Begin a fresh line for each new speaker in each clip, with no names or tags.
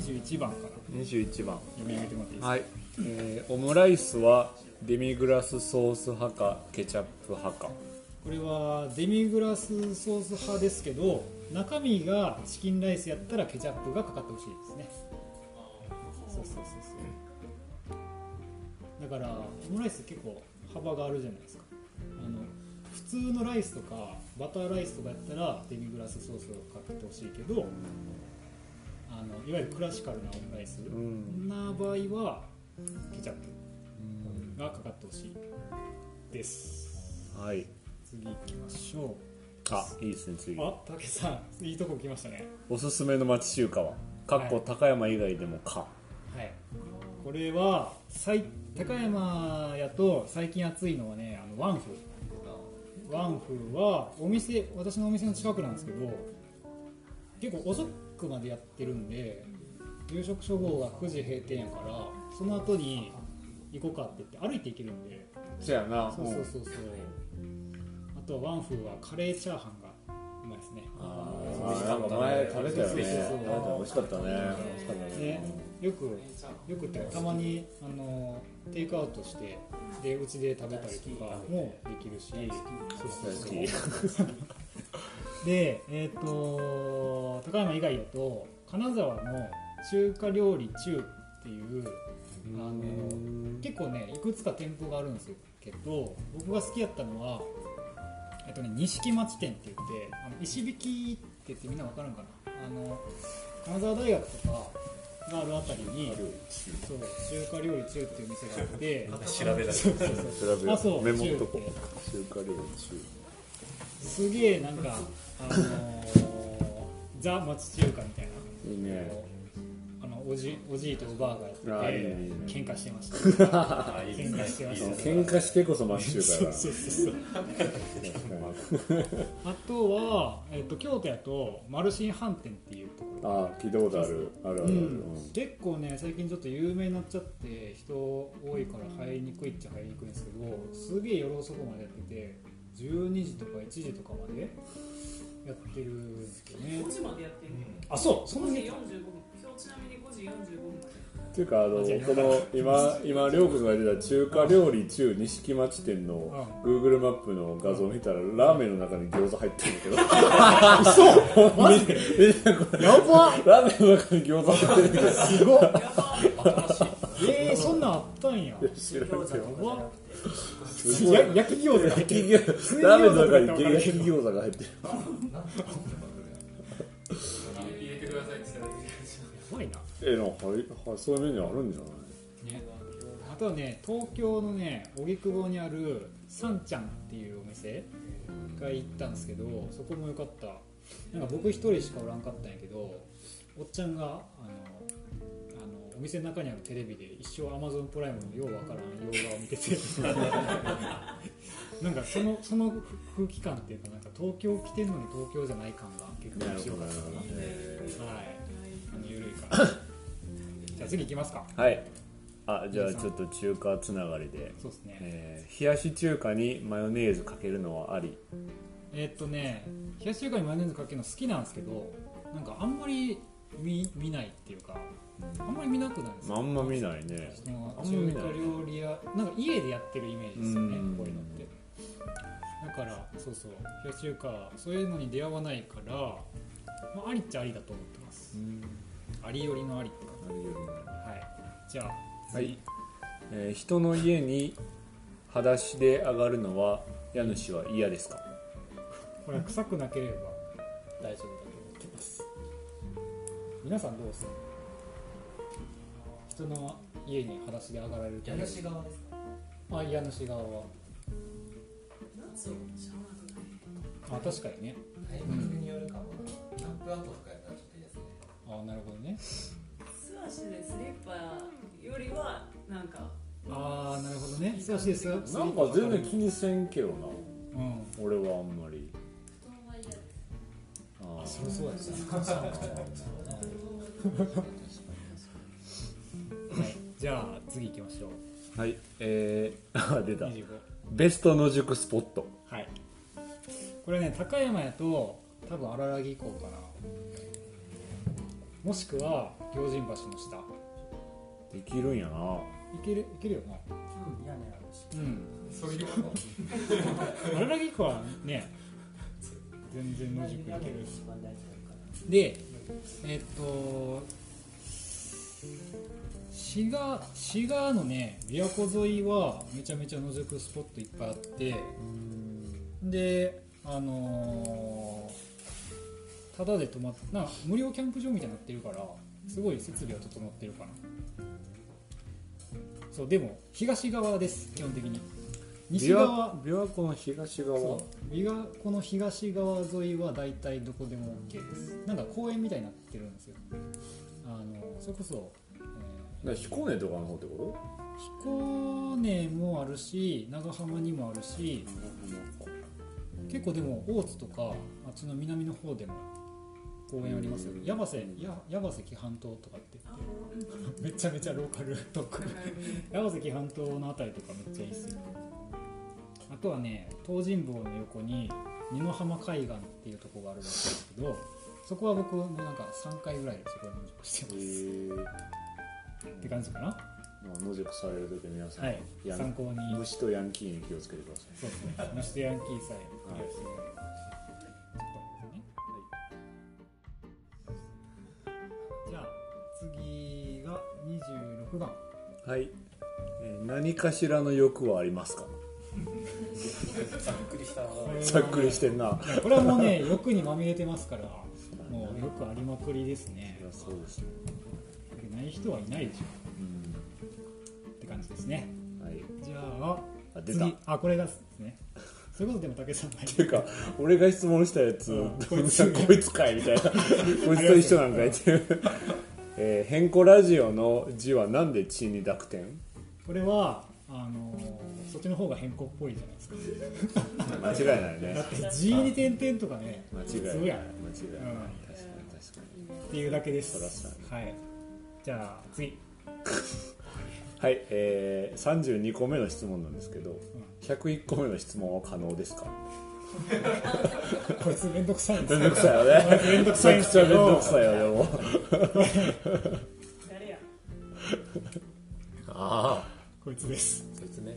21番から。
21番。
読み上げてもらっていいですか、
はい、えーオムライスはデミグラスソース派かケチャップ派か。
これはデミグラスソース派ですけど中身がチキンライスやったらケチャップがかかってほしいですね。そうそうそうそう。だからオムライス結構幅があるじゃないですか。あの普通のライスとかバターライスとかやったらデミグラスソースをかけてほしいけどあのいわゆるクラシカルなオムライス。
ん。
な場合はケチャップがかかってほしいです。
はい。
次行きましょ
あいいですね次。
うあ竹さんいいとこ来ましたね。
おすすめの町中華は？かっこ高山以外でもか。
はい。これは最高山やと最近暑いのはねあのワンフワンフはお店私のお店の近くなんですけど結構遅くまでやってるんで夕食処方が9時閉店やからその後に行こうかって言って歩いて行けるんで。
そやな
そうそうそうそう。あとはワンフはカレーチャーハンがうまいですね。
あーなんか前食べたよね。
そうそうそう
食べた美味しかったね。美味しかったね。
でよくよくってたまにあのテイクアウトしてでうちで食べたりとかもできるし。そうそうそうでえっ、と高山以外だと金沢の中華料理中っていうあの結構ねいくつか店舗があるんですけど僕が好きやったのはえっとね錦町店って言ってあの石引きって言ってみんなわかるんかな？あの金沢大学とかがあるあたりにそう中華料理中っていう店があって
調べだ
そうそうそう。
メモっとこ。
中
華料理
すげえなんかあのーザ町中華みたいな。
中いいね。
あのおじおじいとおばあがやってて
あいいねいいね。
喧嘩してました。
あ いい
喧嘩してました。
喧嘩してこそ町中華だ。
そうそうそうあとは、えっと京都やとマルシン飯店っていうところ。
ああ聞いたことある。あるあるある、
うん。結構ね最近ちょっと有名になっちゃって人多いから入りにくいっちゃ入りにくいんですけどすげえ夜遅くまでやってて12時とか1時とかまでやってるんですけどね。
5時までやってる
あそう？そん
5時45
なに
分。今日ちなみに5時45分。
っていうかあのこの今今りょうくんが言ってた中華料理中錦町店の Google マップの画像を見たらラーメンの中に餃子入ってるんだけど。
嘘マジでやば
ラーメンの中に餃子入ってるけど。
すごっ。
やば。
えー、そんなんあったんや。
知らんけど。
や焼き餃子
焼き餃子。ラーメンの中に焼き餃子が入ってる。
入れてくださいって言ったら
やばいな
えなんかはいはいそういうメニューあるんじゃない？
ね、あとはね東京のね荻窪にあるさんちゃんっていうお店が行ったんですけどそこも良かった。なんか僕一人しかおらんかったんやけどおっちゃんがあのお店の中にあるテレビで一生 Amazon プライムのようわからん洋画を見てて。なんかそのその空気感っていうかなんか東京来てんのに東京じゃない感が結構面白かったかな。はい。あの緩いから じゃあ次行きますか。
はい。あじゃあちょっと中華つながりで、
そうですね。
えー冷やし中華にマヨネーズかけるのはあり？
えーっとね冷やし中華にマヨネーズかけるの好きなんですけどなんかあんまり見見ないっていうかあんまり見なくないですか？
あんま見ないね。あんま見ない
中華料理屋なんか家でやってるイメージですよね
うん。
こういうのって。だからそうそう。冷やし中華そういうのに出会わないから、まあ、ありっちゃありだと思ってます。ありよりのありって
りよりも
じはい。じゃあ
はい、えー人の家に裸足で上がるのは家主は嫌ですか？
これは臭くなければ大丈夫だと思ってます。皆さんどうですか？人の家に裸足で上がられると
家主側ですか？
あ家主側は。
夏をシャワーとか
あ確かにね。
タイミングによるかもキャンプアウトとかやったらちょっといいですね
あなるほどね。
素足でスリッパよりはなんか
ああなるほどね。素足です
なんか全然気にせんけどな。
うん。
俺はあんまり。
布団は嫌です。
あ
そりゃそうやですねはいじゃあ次行きましょう。
はいえー、あ出た。
25
ベスト野宿スポット。
はい。これね高山やと多分荒らぎ港かな。もしくは行神橋の下。
できるんやな。い
けるいけるよな
屋根あるし
うん。
そういうこと。
荒らぎ湖はね全然野宿いける
一番大事だから
でえっと滋賀滋賀のね琵琶湖沿いはめちゃめちゃ野宿スポットいっぱいあってであのーただで泊まっなんか無料キャンプ場みたいになってるからすごい設備は整ってるかな。そうでも東側です基本的に。西
琵
側
琶琵琶湖の東側。
琵琶湖の東側沿いは大体どこでも OK です。なんか公園みたいになってるんですよ。あのそれこそ、
ら彦根とかの方ってこ
ー彦根もあるし長浜にもあるし結構でも大津とかあっちの南の方でも公園ありますよ矢橋や矢橋紀半島とかって。言ってめちゃめちゃローカルトーク矢橋紀半島のあたりとかめっちゃいいっすよ。あとはね東尋坊の横に二の浜海岸っていうところがあるんですけどそこは僕もなんか3回ぐらいそこに野宿して
へ
ま
え
すって感じかな。
まあ野宿される時は皆さん、
はい。参考に。
虫とヤンキーに気をつけてください。
そうですね。虫とヤンキーさえ。クリアしてもらえればちょっとね。じゃあ次が26番。
はい、えー何かしらの欲はありますか？
ざっくりした。
これは
ざっくりしてんな。
これはもうね欲にまみれてますからもうよくありまくりですね。
いやそうですね
ない人はいないでしょ
う。ん
って感じですね。
はい。
じゃあ
あ出た。
次。あこれがですね。そういうことでも武さんが
ていうか俺が質問したやつ、
うん。
こいつこいつ。かいみたいな。こいつと一緒なんかいっていう。えー、変更ラジオの字はなんで血に濁点？
これはあのーそっちの方が変更っぽいじゃないですか。
間違いないね。
だって G に点々とかね
間違いない。間違いない、
うん。
確かに確か
っていうだけです。はいじゃあ次。
に はいえー、32個目の質問なんですけど101個目の質問は可能ですか？
こいつめんどくさいんです
めんどくさいよね。
めんどくさいんです
めんどくさいよでも
誰や？
あ
こいつです、
説明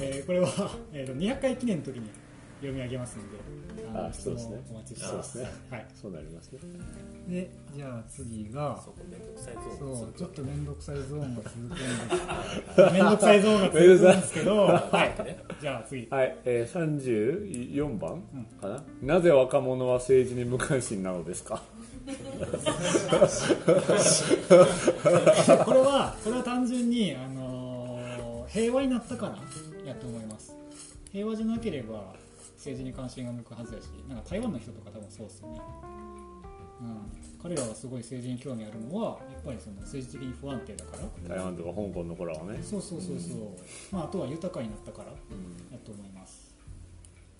えーこれは、えー、と200回記念の時に読み上げますのでの
あそうですね。
お待ちして
そうですね。
ますはい。
そうなりますね。
でじゃあ次が
そ
うちょっと面倒くさいゾーンが続くんです面倒くさいゾーンが続くんですけど はい。じゃあ次。
はい、えー、34番かな、なぜ若者は政治に無関心なのですか？
これはこれは単純に、あのー平和になったからやと思います。平和じゃなければ政治に関心が向くはずやしなんか台湾の人とか多分そうですよね、うん、彼らがすごい政治に興味あるのはやっぱりその政治的に不安定だから。
台湾とか香港の子らはね。
そうそうそうそう、まあ、あとは豊かになったからやと思います。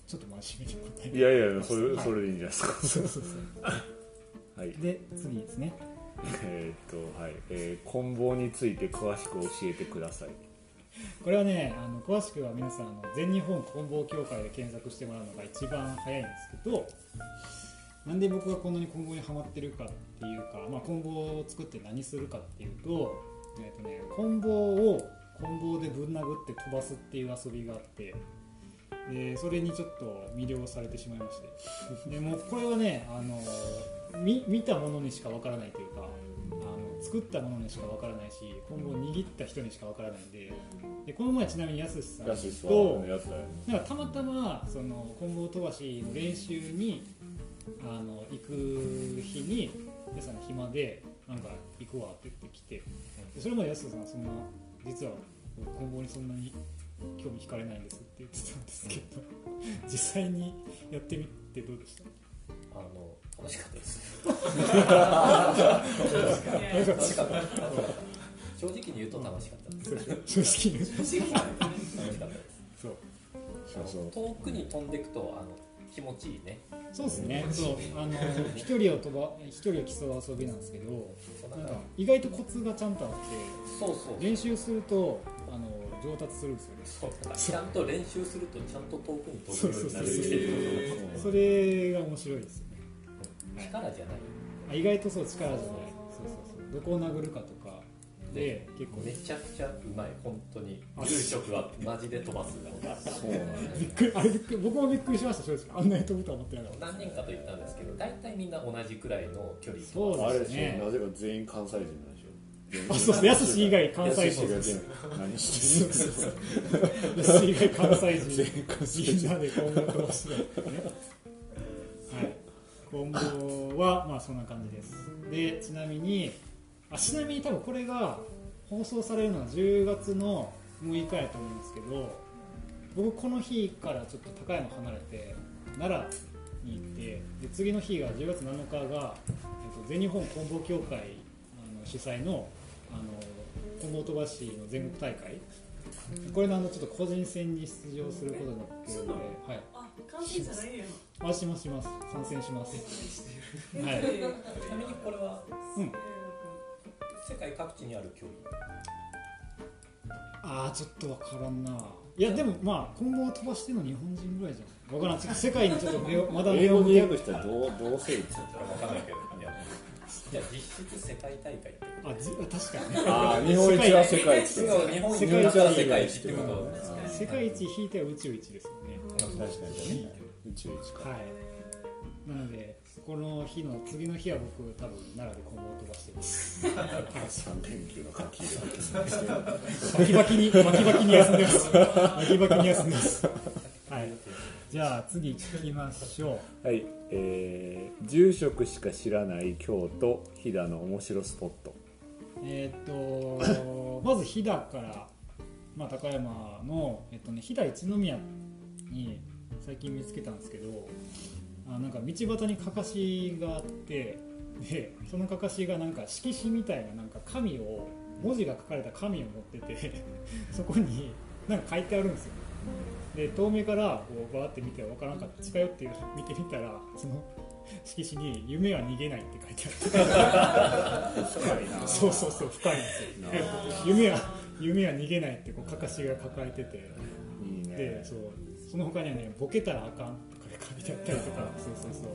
ちょっと真面目に答えて。
いやいやそれ
はい。
それでいいんじゃないですか。
そうそうそう。
はい。
で次ですね。
えーっとはい、えー、棍棒について詳しく教えてください
これはねあの詳しくは皆さんあの全日本棍棒協会で検索してもらうのが一番早いんですけどなんで僕がこんなに棍棒にはまってるかっていうか、まあ、棍棒を作って何するかっていうと,、えーとね、棍棒を棍棒でぶん殴って飛ばすっていう遊びがあってでそれにちょっと魅了されてしまいまして。でもこれはねあの見見たものにしかわからないというかあの作ったものにしかわからないし今後握った人にしかわからないんででこの前ちなみにやすしさんとなんかたまたまその棍棒飛ばしの練習にあの行く日にやすさんが暇でなんか行くわって言ってきてでそれまでやすさんはそんな実は棍棒にそんなに興味惹かれないんですって言ってたんですけど実際にやってみてどうでした？
あの 楽しかったです。正直に言うと楽しかったです。
正直に
正直に楽しかった。です
そう
そうそう
遠くに飛んでいくとあの気持ちいいね。
そうですね。そうあの飛距離を飛ば飛距離を競う遊びなんですけど意外とコツがちゃんとあって
そうそう
練習するとあの上達するんですよね。
ちゃんと練習するとちゃんと遠くに飛ぶようになる
そう。そうそう
っていう。
それが面白いですよね
力じゃない。
あ意外とそう力じゃない。そうそうそう。どこを殴るかとか。で結構。
めちゃくちゃうまい本当に。住職はマジで飛ばすが。
そうなんだ
びっくり。あれびっくり。僕もびっくりしました正直。あんなに飛ぶとは思ってなかった。
何人かと言ったんですけど大体みんな同じくらいの距離
そう
あれでし
ですね。
ょなぜか全員関西人なんでしょ
あそうそうやすし以外関西人
やす。何してる
以外関西人。
全員関西人。
みんなで今後飛ばしてね。はい今後はまあそんな感じです。でちなみにあちなみに多分これが放送されるのは10月の6日やと思うんですけど僕この日からちょっと高山離れて奈良に行ってで次の日が10月7日が、えっと、全日本棍棒協会あの主催のあの棍棒飛ばしの全国大会。これのあのちょっと個人戦に出場することになってるので、はい、
あ関係じゃないやん
あしますします。参戦しますはい。
ちなみにこれは
うん。
世界各地にある距離
ああちょっとわからんな。いやでもまあ今後飛ばしてるの日本人ぐらいじゃん。わからん。世界にちょっと目を まだ
英
目を向け
語で訳したらどうどうせいつ
分かんないけどいやじゃあ実質世界大会って
あじ確かにね。
あー日本一は世界一
違う日本一
世界一
は世界一ってこと
世界一。引いては宇宙一ですよね。
確かにね宇宙一か。
はい。なのでこの日の次の日は僕多分奈良で今後飛ばしてます。
三連休の書き入れ時
バキバキにバキバキに休んでます。バキバキに休んでます。はい。じゃあ次聞きましょ
はい、えー、住職しか知らない京都飛騨の面白スポット。
うえーっとまず飛騨から、まあ、高山の、えっとね、飛騨一宮に最近見つけたんですけどあなんか道端にかかしがあってでそのかかしがなんか色紙みたいななんか紙を文字が書かれた紙を持ってて そこになんか書いてあるんですよ。で遠目からこうバーって見て分からなかった。近寄って見てみたらその色紙に「夢は逃げない」って書いてあって
深いな
そうそうそう深いんですよ。夢は夢は逃げないってこうかかしが抱えてて。
いい
で
ね
そうその他にはねボケたらあかんとか書いてあったりとか。そうそうそう。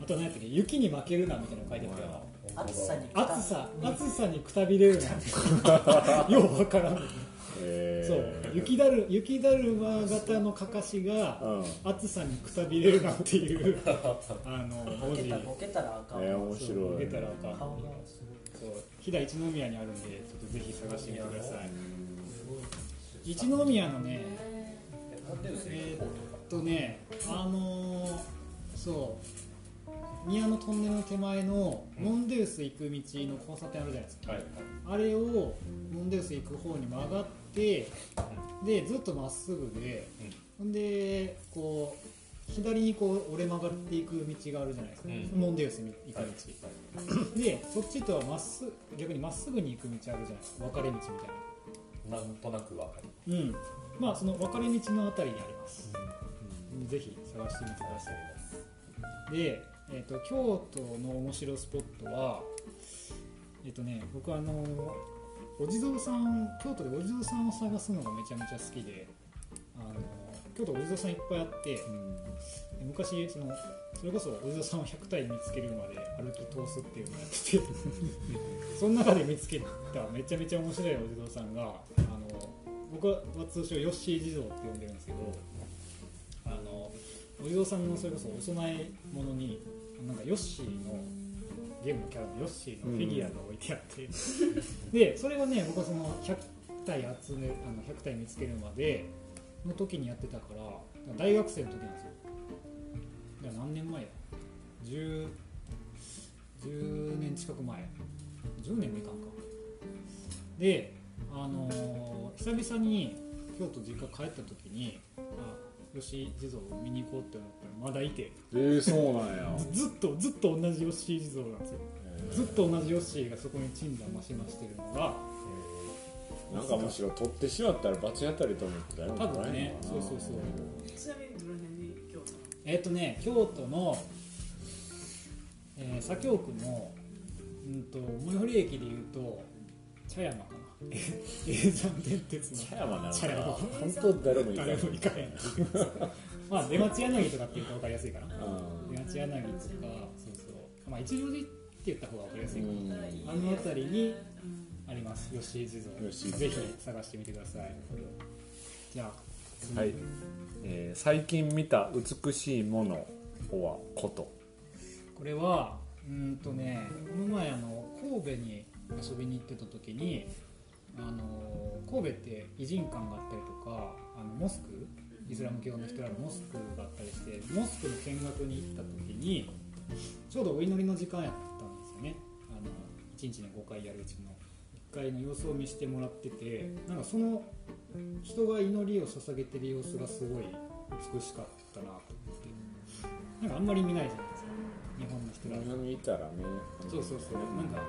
あと何やったっけ雪に負けるなみたいなの書いてあったよ。
暑さに
暑さ暑さにくたびれるな。ようわからん
えー。
そう。雪だる雪だるま型のかかしが
うん。
暑さにくたびれるなっていう あの文字
ボケたボケたらあかん。
えー面
そう
白い
ボケたらあかん。そう。飛騨一宮にあるんでちょっとぜひ探してみてください。一宮のねえーっとねあのーそう。宮のトンネルの手前のモンデウス行く道の交差点あるじゃないですか、
はい
あれをモンデウス行く方に曲がってでずっとまっすぐで、ほんでこう左にこう折れ曲がっていく道があるじゃないですか、
うん。
モンデウスに行く道、でそっちとはまっすぐ逆にまっすぐに行く道あるじゃないですか。分かれ道みたいな。
なんとなくわかる。
うん、まあその分かれ道のあたりにあります、ぜひ探してみてください。で、えー、と京都の面白スポットはえっ、とね僕あのお地蔵さん京都でお地蔵さんを探すのがめちゃめちゃ好きであの京都お地蔵さんいっぱいあってで昔そのそれこそお地蔵さんを100体見つけるまで歩き通すっていうのをやってて その中で見つけためちゃめちゃ面白いお地蔵さんが僕は通称ヨッシー地蔵って呼んでるんですけどあのお地蔵さんのそれこそお供え物になんかヨッシーのゲームのキャラのヨッシーのフィギュアが置いてあって、でそれをね僕はその100体集めあの100体見つけるまでの時にやってたから大学生の時なんですよ。何年前や？10, 10年近く前。10年もいかんか。であのー久々に京都実家帰った時にあ吉地蔵を見に行こうって思ったらまだいて。
えー、そうなんや。
ずずっとずっと同じ吉地蔵なんですよ。ずっと同じヨッシーがそこに鎮座増し増してるのが
なんかむしろ取ってしまったら罰当たりと思って誰も
多分ね。そうそうそう。
ちなみにどの辺に
えっ、とね京都の、えー、左京区のうんと最寄り駅でいうと茶山かな永山電鉄の
茶山なん
茶山
か本当誰もいない。
誰も行かへんまあ出町柳とかって言うと分かりやすいかな
あ
出町柳とかそうそう。まあ一条寺って言った方が分かりやすいかな、
うん。
あの辺りにあります。
吉井地蔵。
ぜひ探してみてください。じゃあ次。
はい、えー最近見た美しいものはこと。
これはうーんとねこの前あの神戸に遊びに行ってた時にあの神戸って偉人館があったりとかあのモスクイスラム教の人らのモスクがあったりしてモスクの見学に行った時にちょうどお祈りの時間やったんですよね。あの1日に5回やるうちの。1回の様子を見せてもらっててなんかその人が祈りを捧げてる様子がすごい美しかったなと思って。なんかあんまり見ないじゃないですか。日本の人ら。
日本にいたらね。
そうそうそう。なんか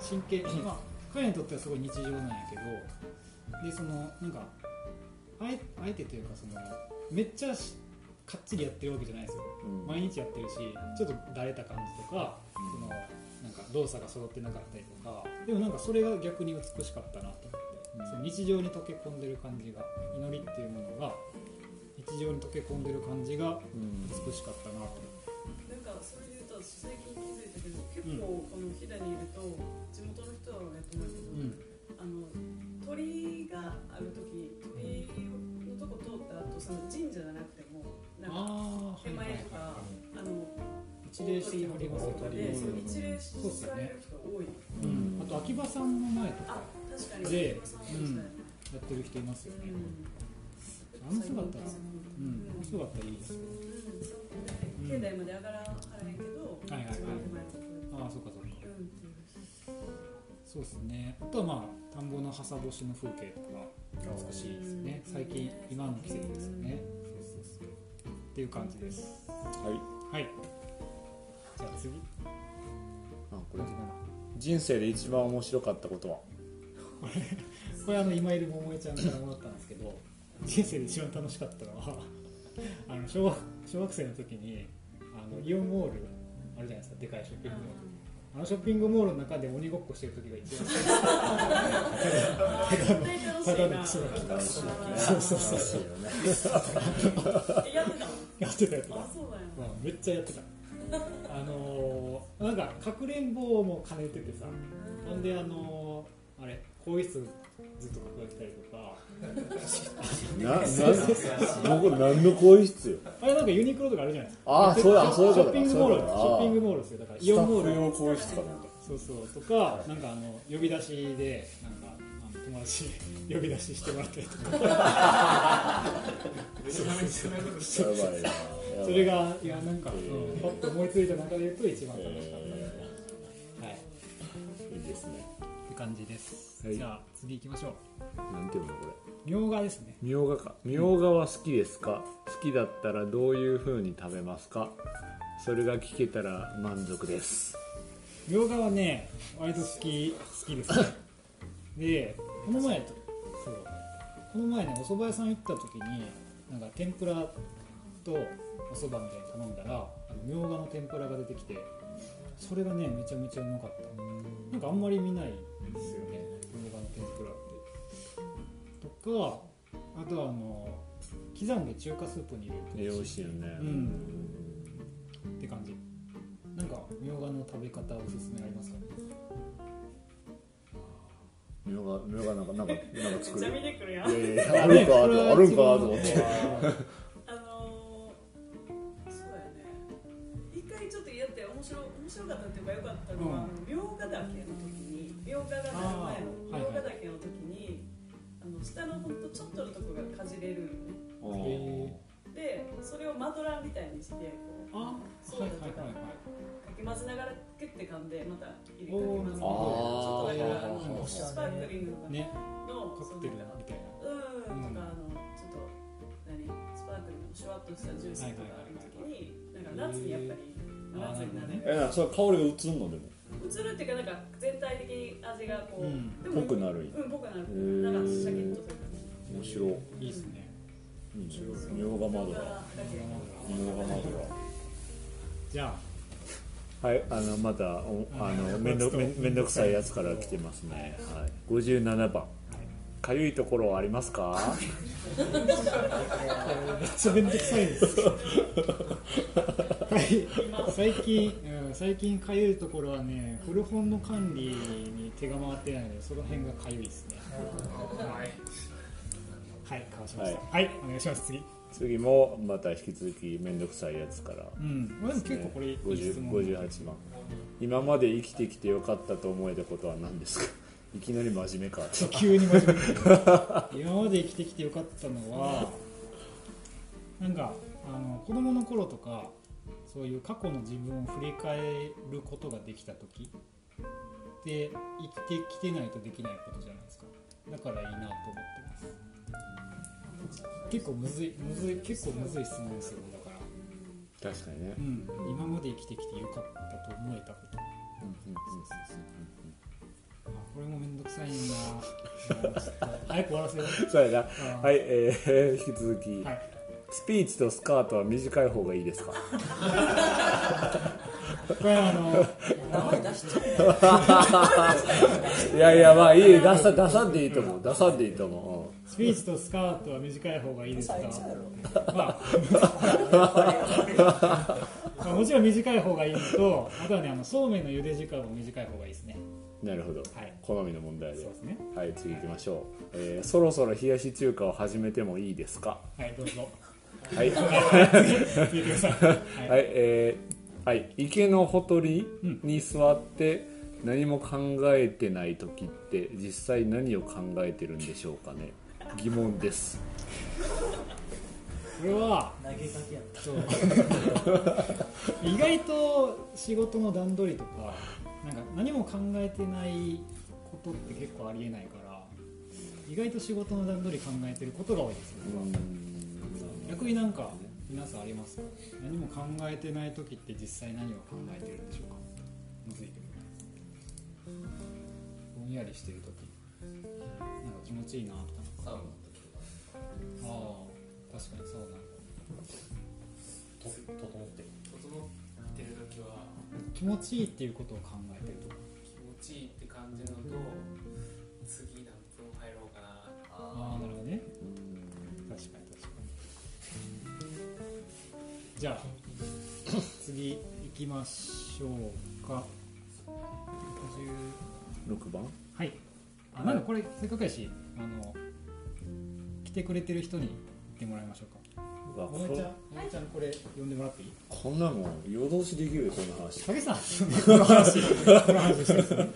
真剣 まあ彼にとってはすごい日常なんやけどでそのなんかあえあえてというかそのめっちゃしかっちりやってるわけじゃないですよ。
うん。
毎日やってるしちょっとだれた感じとか、そのなんか動作が揃ってなかったりとかでもなんかそれが逆に美しかったなと思って、その日常に溶け込んでる感じが祈りっていうものが日常に溶け込んでる感じが
うん。
美しかったなと
なん結構この飛騨にいると地元の人はやってますけど、
うん。
あの鳥がある時鳥のとこ通った後その神社じゃなくてもなんか手前とかあの
一礼してはりますよ
でそう
ね。
一礼される人多い。
うん、あと秋葉さんの前とか。
あ確かに。
で
そうでしたね
やってる人いますよね、
うん。
あの姿。は
う
うん。姿いいですよ
うん。そうね。境内まで上がらはらへんけど
はいはいはいああそうかそうか。
うん。
そうですね。あとはまあ田んぼのはさぼしの風景とか美しいですよね。最近今の季節ですよね。そうそうそう。っていう感じです
はい。
はい。じゃあ次。
あこれ。人生で一番面白かったことは？
これあの今いる桃江ちゃんからもらったんですけど人生で一番楽しかったのはあの小学小学生の時にあのイオンモールあるじゃないですかでかいショッピングモール。あのショッピングモールの中で鬼ごっこしてる時が一番。ただのクソガキ
楽しい
そうそうそう。
楽しいよね
えやってたの
やってた。めっちゃやってたあのー、なんかかくれんぼも兼ねててさ。ほんであのー、あれ更衣室ずっと隠れてたりとか。
なな僕何の更衣室よ。
あれなんかユニクロとかあるじゃないですか。
あーそうやそうだ
ショッピングモールショッピングモールですよ。だからイオンモール。
用更衣室かと思った
そうそう。とかなんかあの呼び出しでなんかあの友達 呼び出ししてもらったりとか。それがいやなんか、
えー。
うんパッと思いついた中で言うと一番楽しかったです。ね、はい。
いいですね
感じです、
はい。
じゃあ次行きましょう。
なんていうのこれ？
みょうがですね。
みょうがか。みょうがは好きですか？好きだったらどういう風に食べますか？それが聞けたら満足です。
みょうがはね割と好き好きですね。でこの前とそう。この前ねお蕎麦屋さん行った時になんか天ぷらとお蕎麦みたいに頼んだらみょうがの天ぷらが出てきてそれがねめちゃめちゃうまかった。なんかあんまり見ないですよね。みょうがの天ぷらってとかあとはあの刻んで中華スープに入れると
え美味しいよね
うん。って感じ。なんかみょうがの食べ方おすすめありますか？ね
みょうがみょうがなんかなんかなんか作る。いやいやあるんかあるんかと思って
面白かったっていうか良かったのは、あの茗ヶ岳の時に茗ヶがなる前の茗ヶ岳の時にあの下のほんとちょっとのとこがかじれるのね。
え
でそれをマドラーみたいにしてこう
あ
そう
はい
だとか
はいはいはい
かき混ぜながらキュッて噛んでまた入れかき混ぜてち
あ
ょっとだからスパークリングの
ね。
の
カクテルみたいな。
うん、とかあのちょっと何スパークリングのシュワッとしたジュースとかある時になんか夏にやっぱり
あー
夏になる
えなそれ香りが移んのでも。
映るっていうかなんか全体的に味がこう、
うん。
で
くなる。
うん濃くなる。なんかシャキッとする
面白い。
いいですね。
うみょうがマドラーみょうがマドラ
じゃあ。
ーはいあのまたおあのめんどめんめんどくさいやつから来てますね。はい。57番かゆいところはありますか？
めっちゃめんどくさいですはい。最近、うん、最近かゆいところはね古本の管理に手が回ってないのでその辺がかゆいですね。はい。はい。川島さん
は
はい、お願いします。次。
次もまた引き続きめんどくさいやつから。
うん。まあでも結構これいい質
50
問
58番今まで生きてきてよかったと思えたことは何ですか？いきなり真面目か。っ て
急に真面目に。今まで生きてきてよかったのはなんかあの子供の頃とかそういう過去の自分を振り返ることができた時。で生きてきてないとできないことじゃないですか。だからいいなと思ってます。結構むずいむずい結構むずい質問ですよだから、
確かにね。
うん、今まで生きてきてよかったと思えたこと。あこれもめんどくさいんちょっと早く終わらせよう。
そうやな。
あ
はいえー、引き続き、
はい。
スピーチとスカートは短い方がいいですか？
これあの
名前出しちゃう
いやいやまあいい出さ出さんでいいと思う。出さんでいいと思
スピーチとスカートは短い方がいいですか？まあ。まあもちろん短い方がいいのとあとはねあのそうめんの茹で時間も短い方がいいですね。
うなるほど、
はい。
好みの問題で。
そうですね。
はい次行きましょう、えーそろそろ冷やし中華を始めてもいいですか？
はいどうぞ。
はい。はい、
はい
えーはい、池のほとりに座って何も考えてない時って実際何を考えてるんでしょうかね？疑問です。
これは
投げかけやった。
意外と仕事の段取りとかなんか何も考えてないことって結構ありえないから意外と仕事の段取り考えてることが多いですよ。逆になんか皆さんありますか？何も考えてない時って実際何を考えてるんでしょうか？むずいけどぼんやりしてる時。なんか気持ちいいなとか。
サウナの時とか。
ああ確かにそうな
と整ってる。
整ってる時は。
気持ちいいっていうことを考えてると。か
気持ちいいって感じるのと次何分入ろうかな。
ああなるほどね。確かに確かに。じゃあ 次行きましょうか。
6番？
はい。あなんかこれせっかくやしあの来てくれてる人に言ってもらいましょうか。
うわこ
もえちゃんもえちゃんこれ呼んでもらっていい？
こんなもん夜通しできるよこんな話
影さんこの話。この話してるんですね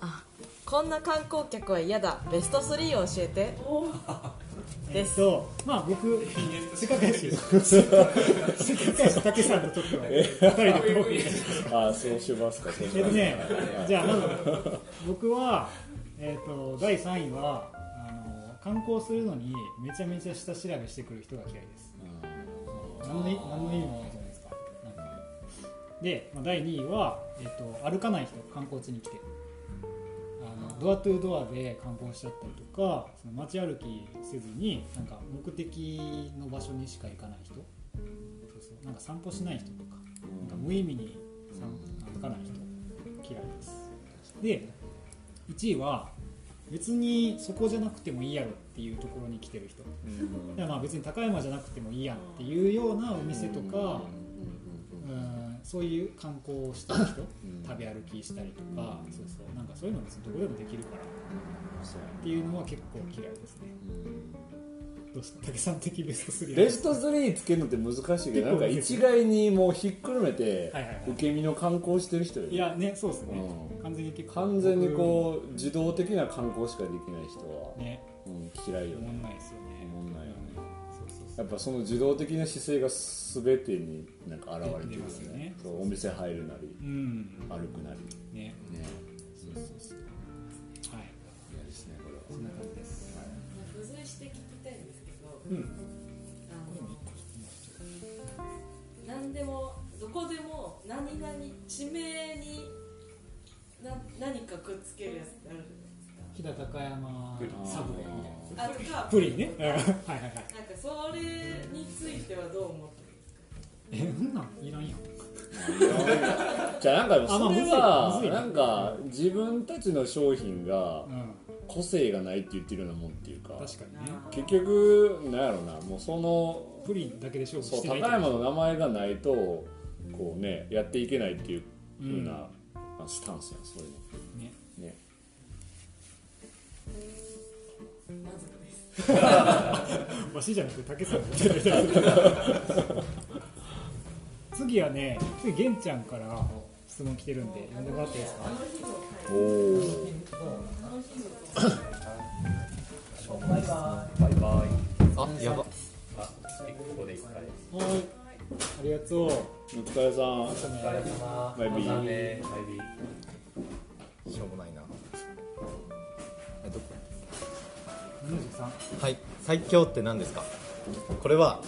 あこんな観光客は嫌だ。ベスト3を教えて。
えっとまあ僕せっかくやし。せっかくやし竹さんとちょっと二人でトーク
ああそうしますか
えっとね、じゃあまず僕は、えっと第3位は観光するのにめちゃめちゃ下調べしてくる人が嫌いです。何の意何の意味もないじゃないですか。なんか。で、まあ、第2位は、えっと歩かない人観光地に来て。あのドアトゥードアで観光しちゃったりとかその街歩きせずになんか目的の場所にしか行かない人。そうそう。なんか散歩しない人とか。なんか無意味に散歩かない人。嫌いです。で1位は別にそこじゃなくてもいいやろっていうところに来てる人。いやまあ別に高山じゃなくてもいいやんっていうようなお店とかうんそういう観光をしてる人食べ歩きしたりとかそうそう。なんかそういうの別にどこでもできるから。っていうのは結構嫌いですねどうですか竹さん的ベスト3
ベスト3つけるのって難しいけどなんか一概にもうひっくるめて受け身の観光してる人より
いやねそうですね、
うん。
完全に
完全にこう自動的な観光しかできない人は、
うね。
うん、嫌いよ
思
ね
んないですよね。
思んないよね。やっぱその自動的な姿勢が全てになんか現れてる
出
よ
ますよね
ね。そうお店入るなり
うん。
歩くなり。
ね。
ね。
そうそうそううん。
あの何でもどこでも何々地名にな何かくっつけるやつってあるじゃないですか
飛騨高山サブウェイみたいな
あとか
プリンねはいはいはい
なん。かそれについてはどう思ってるん。ですか
えそん。なん。いらん。やん。
じゃあなん。かそれ
あまあむずい
はなん。か自分たちの商品が個性がないって言ってるようなもんっていうか
確かにね。
結局なんやろなもうその
プリンだけで勝負
そう
してない
高山の名前がないとこうねやっていけないっていう
うん
ふうな、あスタンスやんそういう
ね。
のね。
満足です
わしじゃなくて竹さん 次はね次玄ちゃんから質問来てるんで読んでもらっていいですか？
おお
バイバイ。
あやば。
あここで一回
はい。ありがとう。
お疲れさん
お疲れ様。
バイビー。
バイビー。
しょうもないな。えどこ
？73
はい。最強って何ですか？これは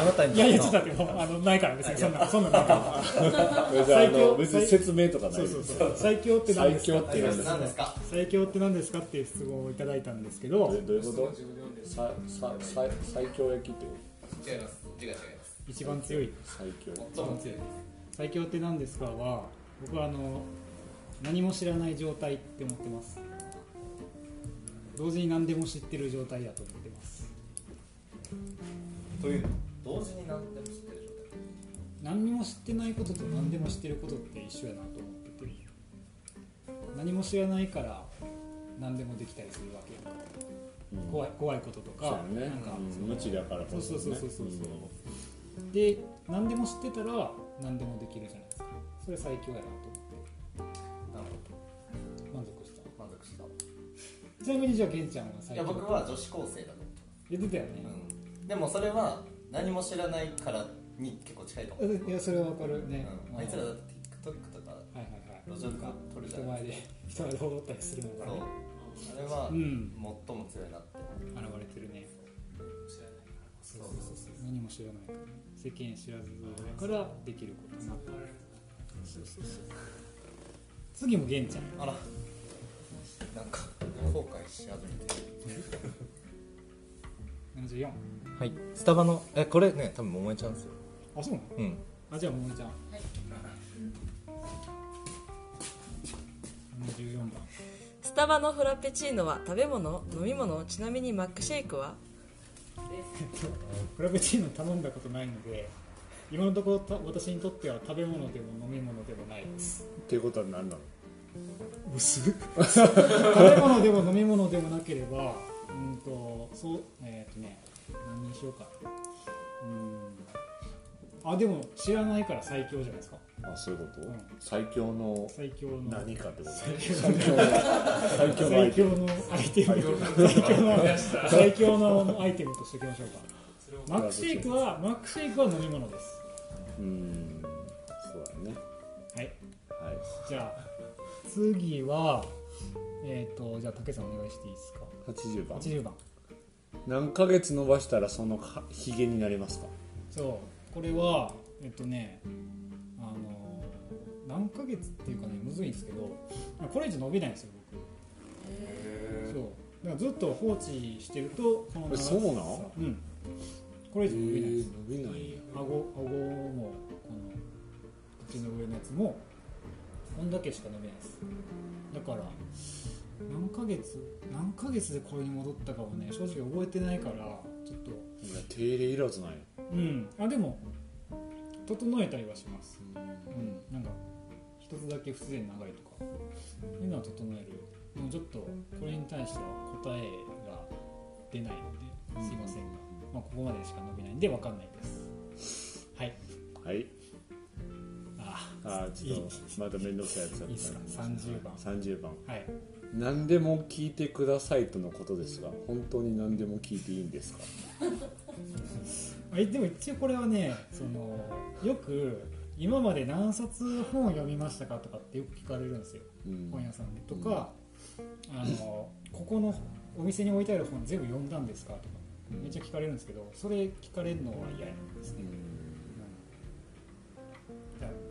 あなたに
いやいやちょっと待ってあのないから別にそんなそんなないから。
別にあの別に説明とかない
そうそうそう。最強って何ですか？
最強って何ですか？
最強って何ですかっていう質問をいただいたんですけど。
どどういうこと？さささ最強焼きって
違います。違います。
一番強い。
最強。
一番強い最強って何ですかは僕はあの何も知らない状態って思ってます。同時に何でも知ってる状態だと思ってます。
という同時に何でも知ってる状態。
何にも知ってないことと何でも知ってることって一緒やなと思ってて。何も知らないから何でもできたりするわけやんか
うん。
怖い怖いこととか。なんか。
うん。無知だからこ
そう
そね
そうそうそうそう。そうで何でも知ってたら何でもできるじゃないですか。それ最強やなと思って。
なる
満足した？
ほど満足した。
ちなみにじゃあ玄ちゃんは最強。
いや僕は女子高生だと思
言ってたよね、
う、うん、でもそれは何も知らないからに結構近いと思う、
いやそれはわかる。ね、
うん、あいつらだって TikTok とか路上で撮るじゃん
人前で。人前で踊ったりするの
そう。
がね
あれは
うん。
最も強いなって。
現れてるね。そう。そうそうそう何も知らないから。ね世間知らずだからできることになってるそうそうそう。次も玄ちゃん
あら。なんか後悔し始めて
74
はい。スタバのえこれね多分桃江ちゃんですよ。
あそうなの？
うん。
あじゃあ桃井ちゃん。74番。
スタバのフラペチーノは食べ物？飲み物？ちなみにマックシェイクは？
フラペチーノ頼んだことないので今のところた私にとっては食べ物でも飲み物でもないです。
っていうことは何なの？
薄っ。食べ物でも飲み物でもなければうんとそうえっ、とね何にしようか。うん。あでも知らないから最強じゃないですか。
あそういうこと、
うん。
最強の
最強の。
何かってこと？
最強
最強の最強のアイテム。
最強のアイテム。最強の最強のアイテムとしておきましょうか。マックシェイクはマックシェイクは飲み物です。
うんそうだね。
はい。
はい。
じゃあ次はえっ、とじゃあ竹さんお願いしていいですか？
80番。
80番。
何ヶ月伸ばしたらそのかひげになりますか？
そう。これはえっとねあの何ヶ月っていうかねむずいんですけどこれ以上伸びないんですよ僕。そう。だからずっと放置してるとこの長さ
そうなん
うん。これ以上伸びないです
伸びない
顎顎もこの口の上のやつもこんだけしか伸びないです。だから何ヶ月何ヶ月でこれに戻ったかはね正直覚えてないからちょっと。
手入れいらずない
うん。あでも整えたりはします。うん。なんか一つだけ不自然長いとか。そういうのは整えるでもちょっとこれに対しては答えが出ないのですいませんが、まあ、ここまでしか伸びないんで分かんないです。はい。
はい。
あ
あーちょっとまた面倒くさいやつだった
いいっすか？30番。
30番。
はい
何でも聞いてくださいとのことですが本当に何でも聞いていいんですか？
あでも一応これはねそのよく今まで何冊本を読みましたかとかってよく聞かれるんですよ。
うん。
本屋さんで。とか、あのここのお店に置いてある本全部読んだんですかとか。めっちゃ聞かれるんですけどそれ聞かれるのは嫌なんですね、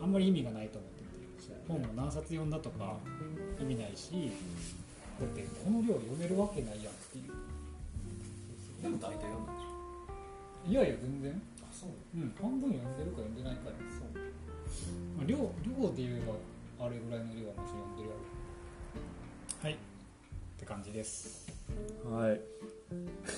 うん。あんまり意味がないと思本を何冊読んだとか意味ないしだってこの量読めるわけないやんっていう。
でも大体読んだでしょ。
いやいや全然。
あそう。
うん半分読んでるか読んでないかで。そう、まあ、量量で言えばあれぐらいの量はもちろん読んでるやろ。はい。って感じです。
はい。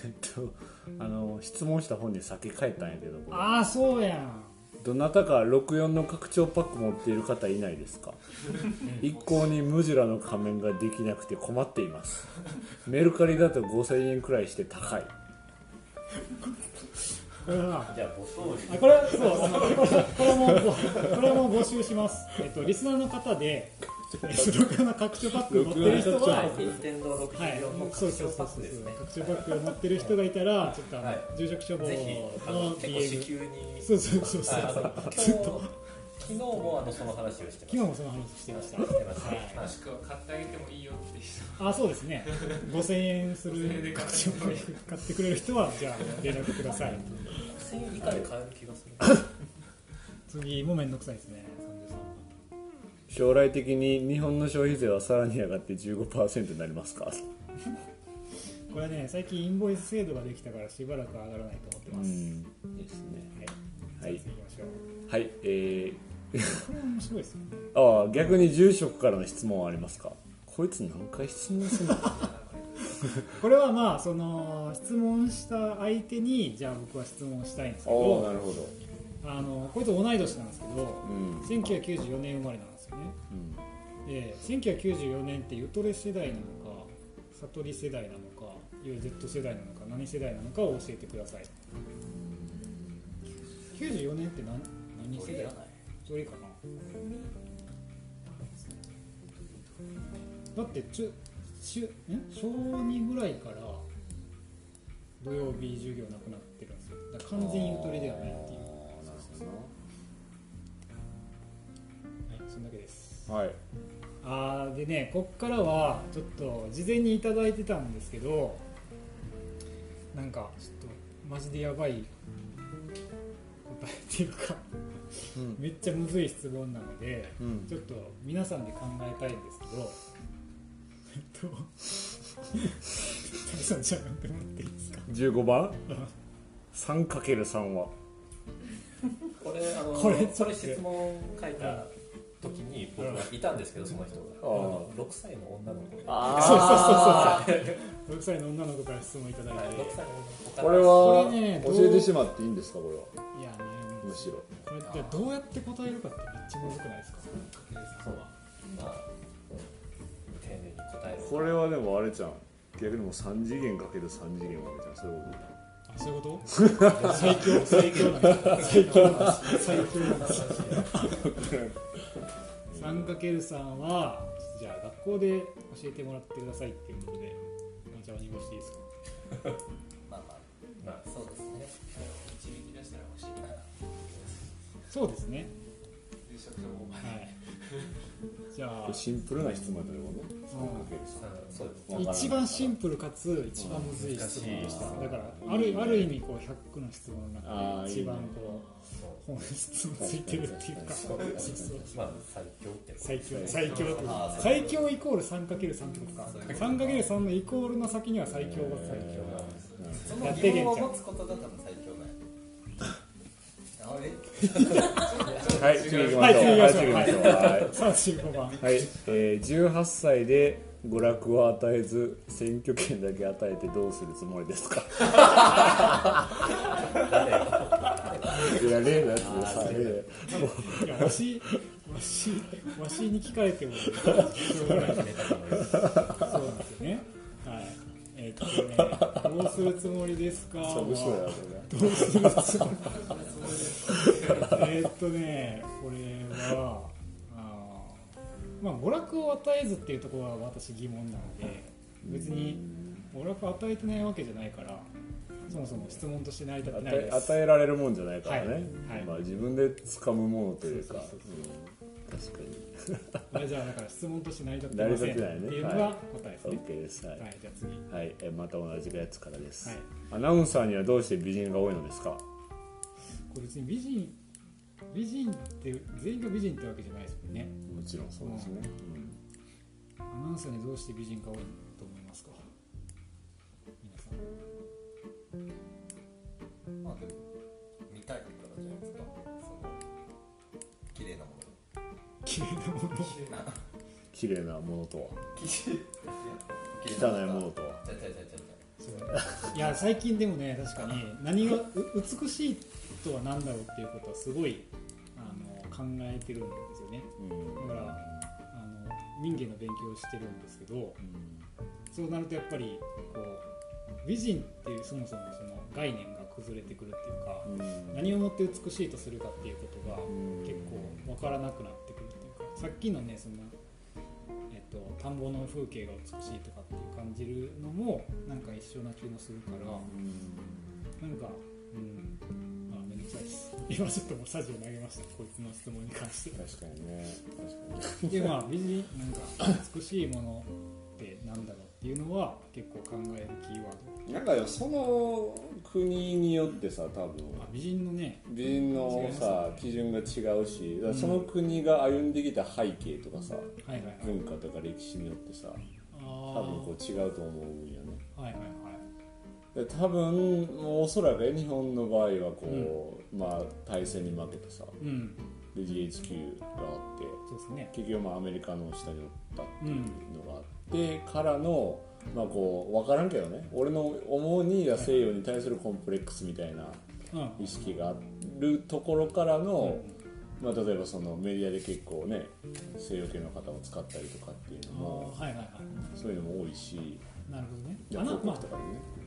えっとあの質問した本に先書いたんやけど
ああそうやん
どなたか64の拡張パック持っている方いないですか？一向にムジュラの仮面ができなくて困っています。メルカリだと5000円くらいして高い。
これは
じゃあ僕
あこれはそうあのこれこれもこれも募集します。えっとリスナーの方で64の拡張パック持ってる人ははい、そうそうそうそう
ックですね
拡張パックを持ってる人がい。たらちょっとあの、
はい。
住所処方
の
DM そうそうそうそう、ずっと
昨日もあのその話をしてました
昨日もその話してました
してました
はい。
しくは買ってあげてもい。い。よって人
あそうですね5000円する
で買って
拡張パック買ってくれる人はじゃあ連絡ください。
1000円以下で買える気がする
次もめんどくさい。ですね
将来的に日本の消費税はさらに上がって15%になりますか？
これね最近インボイス制度ができたからしばらく上がらないと思ってます、
うん。ですね。
はい、
はい。はい。え
これ面白いですよね。
ー、ああ逆に住職からの質問はありますか？こいつ何回質問するの？
これはまあその質問した相手にじゃあ僕は質問したいんですけ
ああな
ど
るほど。
あのこいつ同い年なんですけど
うん。
1994年生まれなんですよね。
うん。
で1994年ってゆとれ世代なのか悟り世代なのかいわゆる Z 世代なのか何世代なのかを教えてください。94年って何何世代？どれかな？だってちゅしゅん小2ぐらいから土曜日授業なくなってるんですよ。だから完全ゆとりではないはい。あーでねこっからはちょっと事前にいただいてたんですけどなんかちょっとマジでやばい答えっていうか
うん。
めっちゃむずい質問なので
うん。
ちょっと皆さんで考えたいんですけどえっと谷さんじゃあやってもらっていいですか
？15番？3×3 は。
これあの
これ
それ質問書いた時に僕はいたんですけどその人が。あの6歳の女の子で。
あ
そうそうそうそう6歳の女の子から質問いただいて、
はい。6歳の女の子
これは
これね
教えてしまっていいんですかこれは？い
やね
むしろ。
これってどうやって答えるかってめっちゃむずくないですか？
そうまあ丁寧に答える。
これはでもあれじゃん。逆にもう3次元かける3次元わけじゃんそういうこ
あそういうこと？最強最強最強最強 3×3 はじゃあ学校で教えてもらってくださいっていうことでお茶を濁していいですか？
まあま
まあ
あそうですね。
導き出したら欲しいな
そうですね。
住職の方まで
はい。じゃ
と
あ
シンプルな質問だと思う
うん。
一番シンプルかつ一番むずい質問でした。だからあるある意味こう100の質問の中で一番こう本質のついてるっていうか。
最強
最強最強イコール 3×3 ってことか。3×3 のイコールの先には最強が最強。が
その疑問を持つことが多分最強だよ。あれ
はい。次行きま
はい
しょう。はい次行きましょう。はい。
35番
はい、えー、18歳で娯楽を与えず選挙権だけ与えてどうするつもりですか？いや例のやつでさ例で
いやわしわしわしに聞かれてもしょうがな。いそうなんですよねはい。えーっとねどうするつもりですかどうするつもりえーっとねこれはまあ娯楽を与えずっていうところは私疑問なので別に娯楽を与えてないわけじゃないからそもそも質問として成り立ないです。
与えられるもんじゃないからね、
はいはい。
まあ、自分で掴むものというか。確かに。
じゃあだから質問として成り立ってません
ってい
うのが答えですね。
OK です。はい、
はい、じゃあ次。
はい、えまた同じやつからです、
はい。
アナウンサーにはどうして美人が多いのですか？
これ別に美人美人って全員が美人ってわけじゃないですもんね
もちろんそうですね、うん、
アナウンサーにどうして美人が多いと思いますか？皆さん。
まあでも見たいからじゃないですか。
綺麗なもの。
綺麗なもの？
綺
麗なもの とは。
汚いもの
とは。いや最近でもね確かに何が美しいとは何だろうっていうことはすごいあの考えてるんね。
うん。
だからあの民芸の勉強をしてるんですけどそうなるとやっぱりこう美人っていうそもそもその概念が崩れてくるっていうか
うん。
何をもって美しいとするかっていうことが
うん。
結構分からなくなってくるっていうかさっきのねその、えっと、田んぼの風景が美しいとかっていう感じるのもなんか一緒な気もするからなんかうん今ちょっともうサジを投げましたこいつの質問に関して。
確かにね確かに。
でまあ美人なんか美しいものってなんだろうっていうのは結構考えるキーワード。
なんかよその国によってさ多分。
まあ美人のね
美人のさ基準が違うしその国が歩んできた背景とかさ
はいはいはい。
文化とか歴史によってさ
あ
多分こう違うと思うんよね。
うはいはいはい。
で多分おそらくね日本の場合はこう、まあ大戦に負けてさ。
うん。
で GHQ があって。
そうですね。
結局まあアメリカの下におったっていうのがあって、からのまあこう分からんけどね。俺の思うには西洋に対するコンプレックスみたいな
うん。
意識があるところからの、まあ、例えばそのメディアで結構ね西洋系の方を使ったりとかっていうのも
はいはいはい。
そういうのも多いし。
なるほどね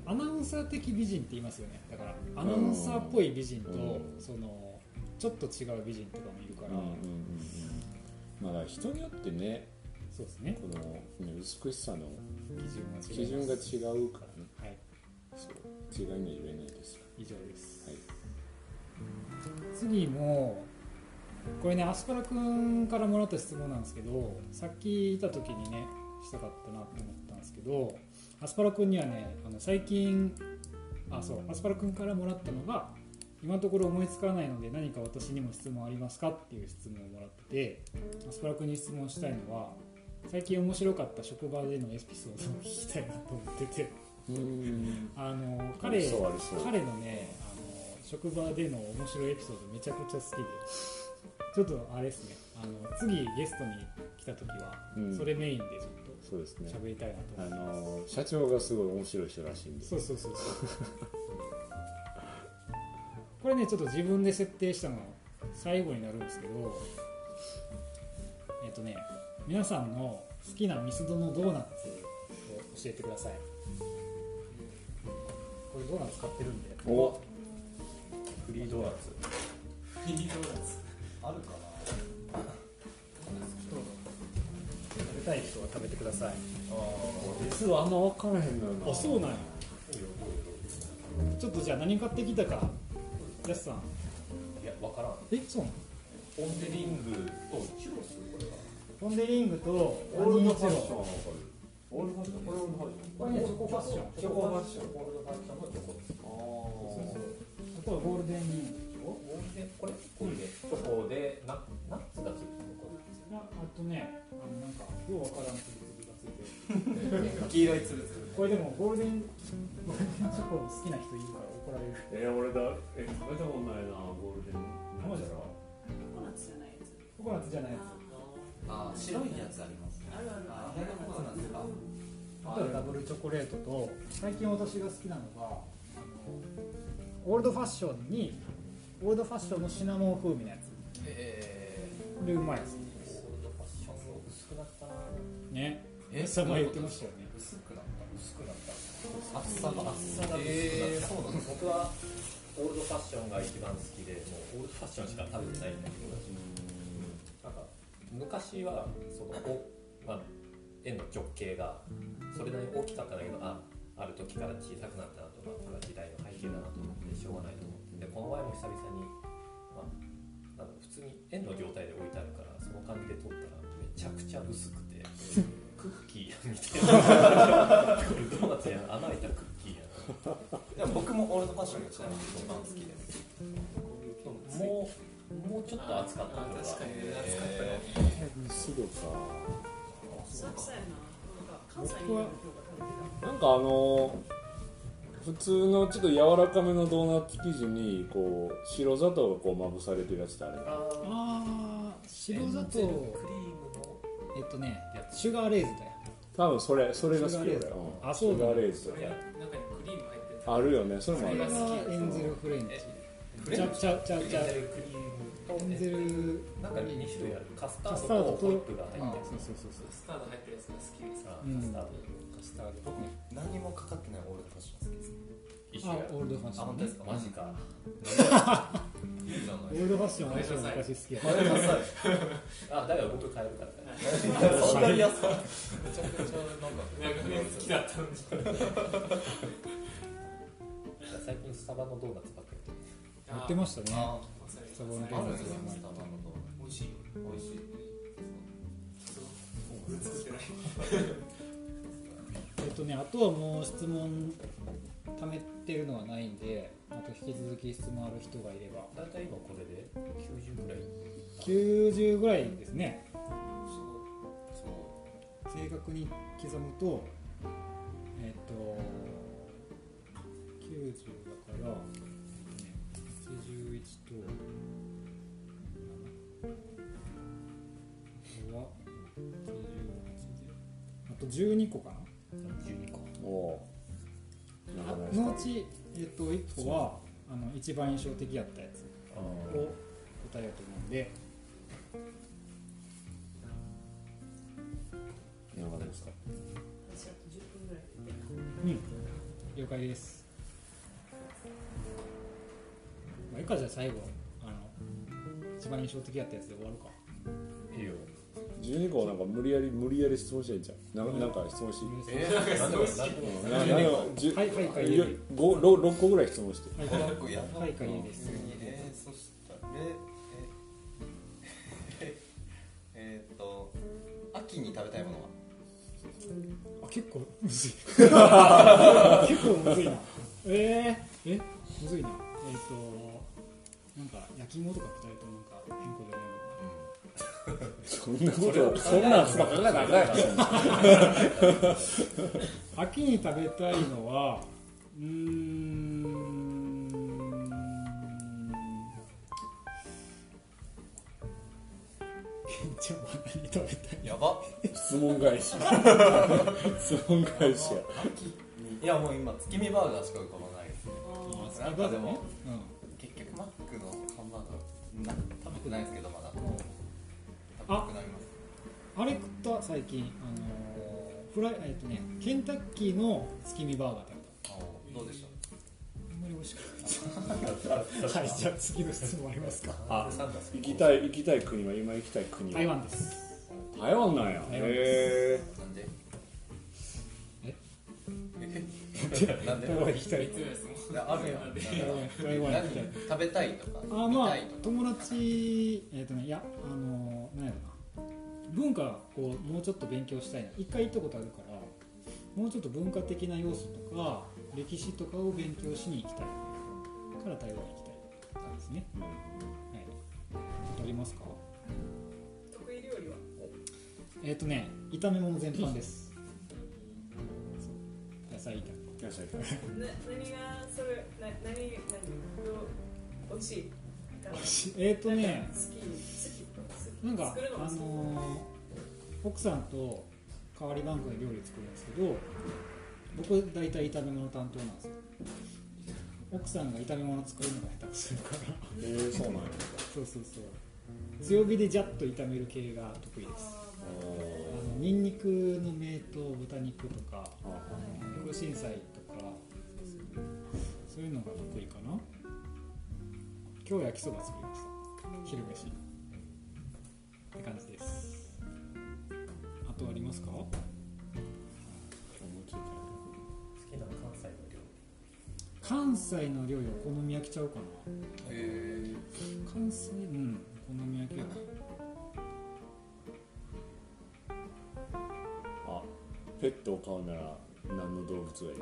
アナウンサー的美人って言いますよね。だからアナウンサーっぽい美人と、
うん。
そのちょっと違う美人とかもいるから、
うんうんうんうん。まあ人によってね
そうですね。
この、ね、美しさの
基準が違います。
基準が違うからね。
はい。
そう。違いには言えないです。よ
以上です、
はい。
次もこれねアスパラくんからもらった質問なんですけどさっきいた時にねしたかったなと思ったんですけどアスパラくんにはねあの最近あそうアスパラくんからもらったのが今のところ思いつかないので何か私にも質問ありますかっていう質問をもらっててアスパラくんに質問したいのは最近面白かった職場でのエピソードを聞きたいなと思ってて。
うん。
あの
あ
彼彼のねあの職場での面白いエピソードめちゃくちゃ好きで。ちょっとあれですね。あの次ゲストに来た時は
うん。
それメインでちょっ
そうですね。
と喋りたいなと
あ
思います、
の社長がすごい面白い人らしいんで。
そうそうそうそうこれねちょっと自分で設定したの最後になるんですけどえっとね皆さんの好きなミスドのドーナツを教えてください。これドーナツ買ってるんで。
お。
フリードーナツ。
ミニドーナツ。
あるか
食べたい人は食べてください。
実はあんま分からへんのよな
あそうなんや。ちょっとじゃあ何買ってきたか。やすさん。
いやわからん。
えそうなの？
ポン・デ・リングとチュロス？これは
ポン・デ・リングと
オールドファッション。オールドファッションこれオールドファッション。
これねチョコファッション。
チョコファッション。
オールドファッションのチョコです。
あとはゴールデンリング
ゴールデンこれこれでチョコでナナッツがついてるのこれ
ああとねあのなんかようわからんつぶつぶがついて。る
な黄色いつぶつぶ
これでもゴールデンゴールデンチョコ好きな人いるから怒られる。
えー、俺だえ食べたことないなゴールデン。
マジですか
ココナッツじゃないやつ
ココナッツじゃないやつ
あー白いやつあります。
あるある。
ああれがココナッツか。
あとはダブルチョコレートと最近私が好きなのがあのオールドファッションにオールドファッションのシナモン風味のやつ。
え
これうまいですね。
え
さんも言ってましたよね。
薄くなった。薄くなった。
厚さが厚さが
えー、
薄くなった。
そうなんです。僕はオールドファッションが一番好きでもうオールドファッションしか食べてないんだけど。なんか昔はそのお、まあ、円の直径がそれなりに大きかったんだけどあある時から小さくなったなと、まあ、これは時代の背景だなと思ってしょうがないと思って。でこの前も久々に、まあ、普通に円の状態で置いてあるからその感じで撮ったらめちゃくちゃ薄くてクッキーやみたいなこれドーナツや穴開いたらクッキーやん
いや僕もオールドファッションがちなみに一番好きで
もうもうちょっと熱かった
確かに熱かったよ
すぐか
浅草やななんか関西にいる方が食べて
なんかあの普通のちょっと柔らかめのドーナツ生地にこう白砂糖がこうまぶされてるやつってあれ
ああ白砂糖
クリーム。
えっとねシュガーレーズだよ。
多分それそれが好き
シュガーレーズ
俺うん。
あそうなんだ
シュガーレーズ
中にクリーム入ってる。
あるよね。それもある。
それがエンゼルフレンチ。ちゃうちゃうちゃうちゃ。う
エンゼルクリームと
エンゼル
なんか2種類あるカスタ
カ
ー
ドと
ホイップが入ってる
そうそうそうそう。
カスタード。入ってるやつが好きです
あ
うん。
カスタード。
カスタード
僕何も
一緒や
あオールドファッション
あ本当ですか？
マジか。
いいじゃない
オールドファッション私は昔好き
あだから僕買えるからね
そんなに安い。
めちゃくちゃなんか
好きだったんで
最近スタバのドーナツばっかり
やってましたね。スタバの
あるんですよ
ドー。ナツ
美味しい
ツ美味しい。
えっとねあとはもう質問貯めてるのはないんでまた引き続き質問ある人がいれば。
大体今これで90ぐらい。
90ぐらいですね。
そう。
正確に刻むとえっと90だから、ね、81と7は98であと12個かな。
12個。
おお
のうち、えっと1個はあの一番印象的やったやつ
あ
を答えようと思うんで。
なんかないですか
私あと10分ぐらいで
うん。了解です。まあいいかじゃあ最後あの一番印象的やったやつで終わるか。
いいよ
12個なんか無理やり無理やり質問したらいいんじゃんなんかなんか質問して
えー、なんでもなんでも
う
はいはいかい
六個ぐらい質問して
はいはいかいいです
えー、そしたらえええーっと秋に食べたいものは
あ結構むずい結構むずいなえー、えむずいなえっ、となんか焼き芋とか2人
そんなことそんなんばっか考えたらあかんやろ
秋に食べたいのはうーんじゃあ何食べたい。
やば。
質問返し。質問返しや。
いやもう今月見バーガーしか浮かばない
あ
なんかでも
近あのーフライえっとねケンタッキーの月見バーガー食べた
あどうでした？
あんまり美味しくなかった。はいじゃあ次の質問ありますか。
あ行きたい行きたい国は今行きたい国は？
台湾です。
台湾なんや。へ
なんで
え
え？なんで？
台湾行きたい。
いつですもん
いやあるやん。
なんで
行きたい。
食べたいとか
あまあ友達えっ、とねいやあの文化こうもうちょっと勉強したいな。一回行ったことあるからもうちょっと文化的な要素とか歴史とかを勉強しに行きたい。から台湾行きたいですね、はい。ありますか？
得意料理は？
えっ、とね炒め物全般です。野菜炒
え野菜
な何がそれな何何どう美味しい？か
めえっ、とね
好き？
なんかあのー奥さんと代わり番号で料理作るんですけど僕大体炒め物担当なんですよ。奥さんが炒め物作るのが下手くそだから。
えー、そうなんや。
そうそうそう。強火でジャッと炒める系が得意です。あのニンニクの芽と豚肉とか空心菜とかそういうのが得意かな。今日焼きそば作りました。昼飯って感じです。あとありますか？
好きな関西の料
関西の料理はお好み焼きちゃうかな。
え
関西うんお好み焼きやな。
あペットを飼うなら何の動物がいい？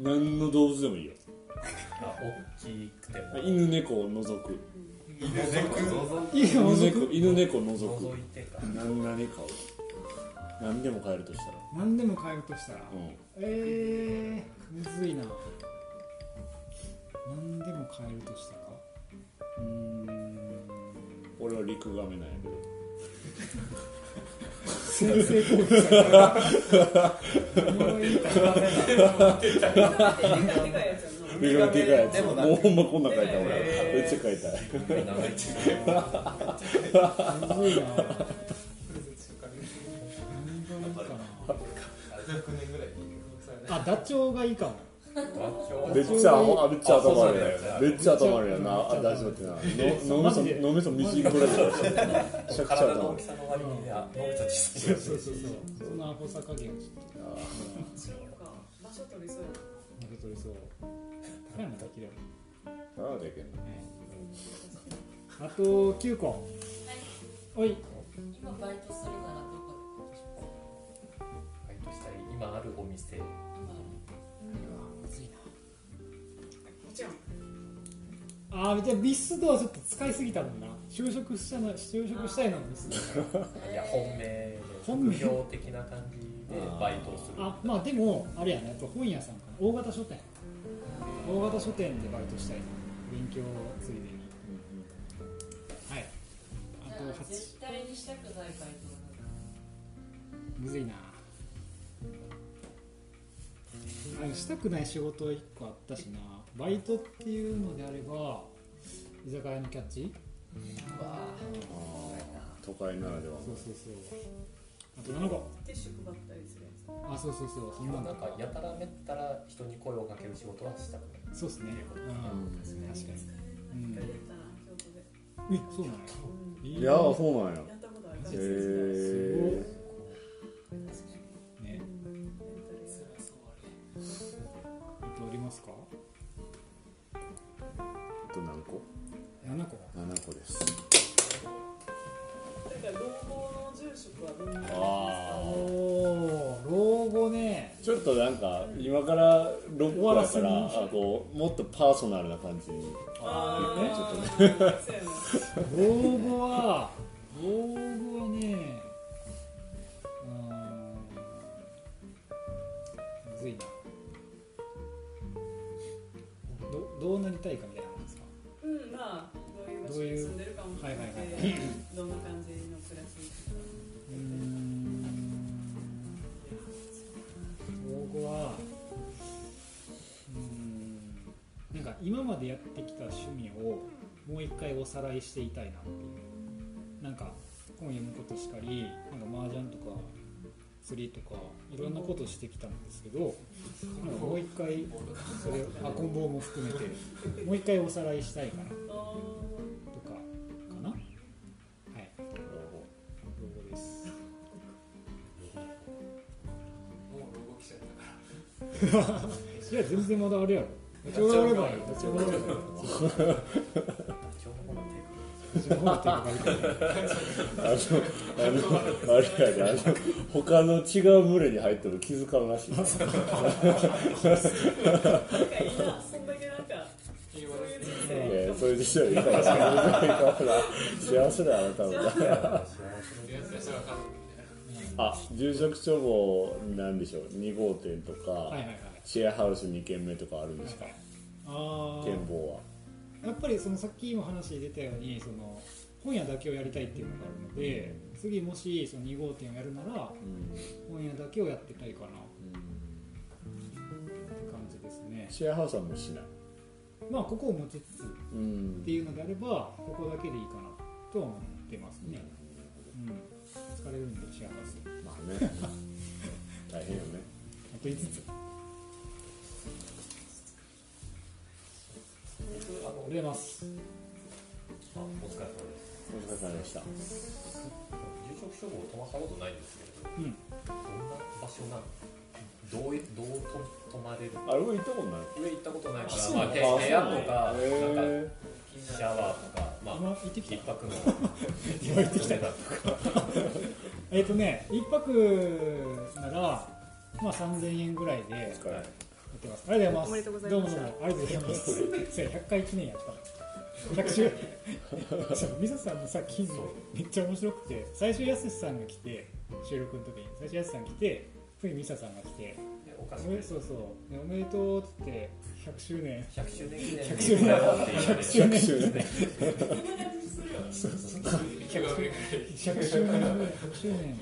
何の動物でもいいよ。
理あ大きくても。
犬猫を除く。
いいよ
犬猫。犬猫。除
覗
く。
いてか
何何飼う何でも飼えるとしたら。
何でも買えるとしたら。
うん。
えー、むずいな。何でも買えるとしたら？うーん。
俺俺は陸亀なんやけど。
先制攻撃された
でかいでかいやつ。
も
うほんまこんなん書いた俺めっちゃ書いた。い
長い
すごいな何がいいかな
100年ぐらい
あダチョウがいいかも。
めっちゃあめっちゃ頭悪いめっちゃ頭悪いやな。あ大丈夫ってな。の脳みそ脳みそみじんこれぐらいめちゃくちゃ
体の
頭悪い
大きさの割にあ脳みそ小さい。
そうそうそうそう。そのアホさ加減。をちょっと
場所取りそうやな。
負け取りそう高山できる。よ
なんだっけ
あと9個。おい。
今バイトするならどこ？で
バイトしたい今あるお店。
むずいな。
もちろん。
あーじゃあビスドはちょっと使いすぎたもんな。就職したの就職したいのはビスド
いや本命で
本
業的な感じでバイトをする。
あまあでもあれやね。やっぱ本屋さんかな。大型書店大型書店でバイトしたい。な勉強ついでにはい。あと
じゃあ
8
絶対にしたくないバイトは
むずいな。あのしたくない仕事1個あったしな。バイトっていうのであれば居酒屋のキャッチ。
都会ならでは
そうそうそうあと7個。
ティッシュ配ったりするやつ。
あそうそうそう。そんなん
な
だ
んかやたらめったら人に声をかける仕事はしたくない。
そうっすね。うん。確かに。
やったな京都で。
えそうなん。や
いやーそうなんや。
やったことある。
へ
人生
え
ね。あとありますか
あと何個
？7個。
7個です
住職はどんな感じですか
あ
おお老後ね。
ちょっとなんか今から6個やからあこうもっとパーソナルな感じに。
あー
ね
ちょっとね。
老後は老後はねうーん。むずいなどどうなりたいかみたいなもんですか？
うんまあどういう場所に住んでるかも含めて
はいはいはい
どんな感じ
今までやってきた趣味をもう一回おさらいしていたいなっていう。なんか本読むことしかりなんか麻雀とか釣りとかいろんなことしてきたんですけどもう一回それあこん棒も含めてもう一回おさらいしたいかなと
あ
かかな。はい。老後です。
もう動きちゃったから
いや全然まだあれやろダチョウがおればいいダチョウがおればいい
ダチョウの方のテ
ダチョウの方が手がかりたい
あのあれやであの他の違う群れに入っても気づかんらしい
ないいなそ
れでしたらいいかもしれない幸せだよあなたも
やつらしたら
あ住職処方なんでしょう2号店とか、
はいはいはい
シェアハウス2軒目とかあるんですか？
あ
展望は
あやっぱりそのさっきも話に出たようにその本屋だけをやりたいっていうのがあるので次もしその2号店をやるなら
うん。
本屋だけをやってたいかなって感じですね。
シェアハウスはもうしない？
まあここを持ちつつっ
うん。
ていうのであればここだけでいいかなとは思ってますね。うん。疲れるんでシェアハウス。
まあね。大変よね。
あと5つ
あの
売れます
あお疲れ様です。
お疲れ様でした。
住職処方泊まった。ことないんですけど
うん
どんな場所なのどういどうと泊まれる
あれも行ったことない
上行ったことないか
そう
ら、まあ、部部屋とか、
へ
なんか
ー
シャワーとか、ま
今
あ、
行ってきた
一泊の
今行ってきた
お値段とか
えっ、とね一泊ならまあ3000円ぐらいでや
お疲れ
ってます。ありがとうございます。どうもどうもありがとうございます。それ100回記念やった。100周そうミサさんの作品めっちゃ面白くて最初やすしさんが来て収録の時に最初やすしさん来て次ミサさんが来て
でお菓子
おめそうそうでおめでとうっつって100周年
100周年記念
100周年
100
100周年
100周年
友達する
100周年ぐらい100周年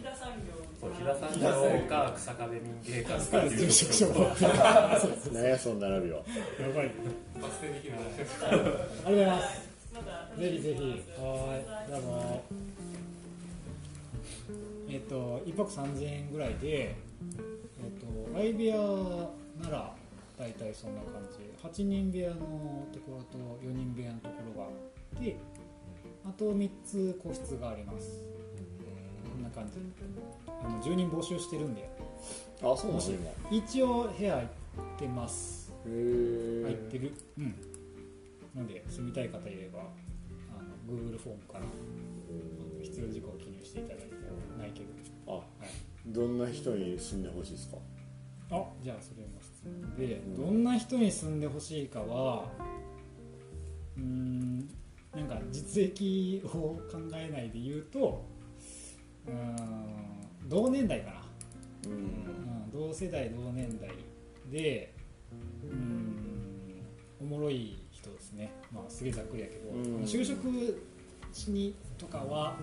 そう平産業か草壁民芸か
スカーレット職所
何やそんな並びは
やばい
バス停できる
ありがとうございます。ぜひぜひ。はい。どうも。えっ、と1泊3000円ぐらいでえっ、と相部屋なら大体そんな感じ。8人部屋のところと4人部屋のところがあってあと3つ個室があります感じ。あの住人募集してるんで。
あそうなの今。
一応部屋空いてます。
へえ
空いてる。うん。なんで住みたい方いればあの Google フォームから必要事項を記入していただいてないけど。
あどんな人に住んでほしいですか？
あじゃあそれも質問で、どんな人に住んでほしいかはうーんなんか実益を考えないで言うとうーん。同年代かな、
うん。
うん、同世代同年代でうーん。おもろい人ですね。まあすげえざっくりやけど、
うん。
就職しにとかは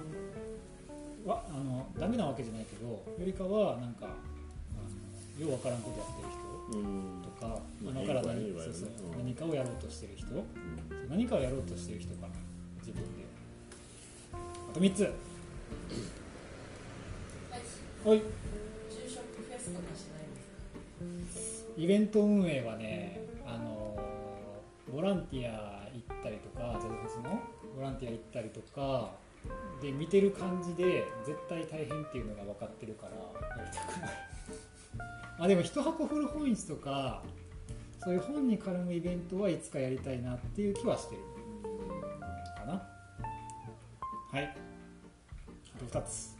はあのダメなわけじゃないけどよりかはなんかあのようわからんことやってる人
うん。
とか
まあ
今から何,、そうそう。
うん
何かをやろうとしてる人何かをやろうとしてる人かな。自分で。あと3つはい。
就職フェスとかしないんですか？
イベント運営はねあのボランティア行ったりとかゼロフェスの？ボランティア行ったりとかで見てる感じで絶対大変っていうのが分かってるからやりたくない。あでも一箱古本市とかそういう本に絡むイベントはいつかやりたいなっていう気はしてる。かな。はい。あと2つ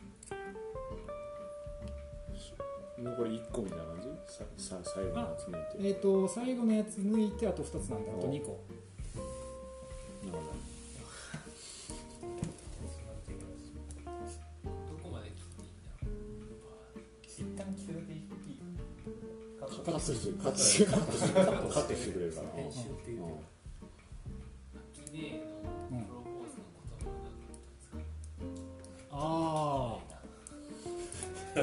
残り1個みたいな感じ？ささ最後の集めて。
えっ、と最後のやつ抜いてあと2つなんであと2個。
なるほ
ど。こまで切っていいん？だろう
一旦聞くだけいい？
どカットしてカットしてカットしてカットしてくれるから。
編集っていう。
のプロポーズのことは何だったんですか
ああ
め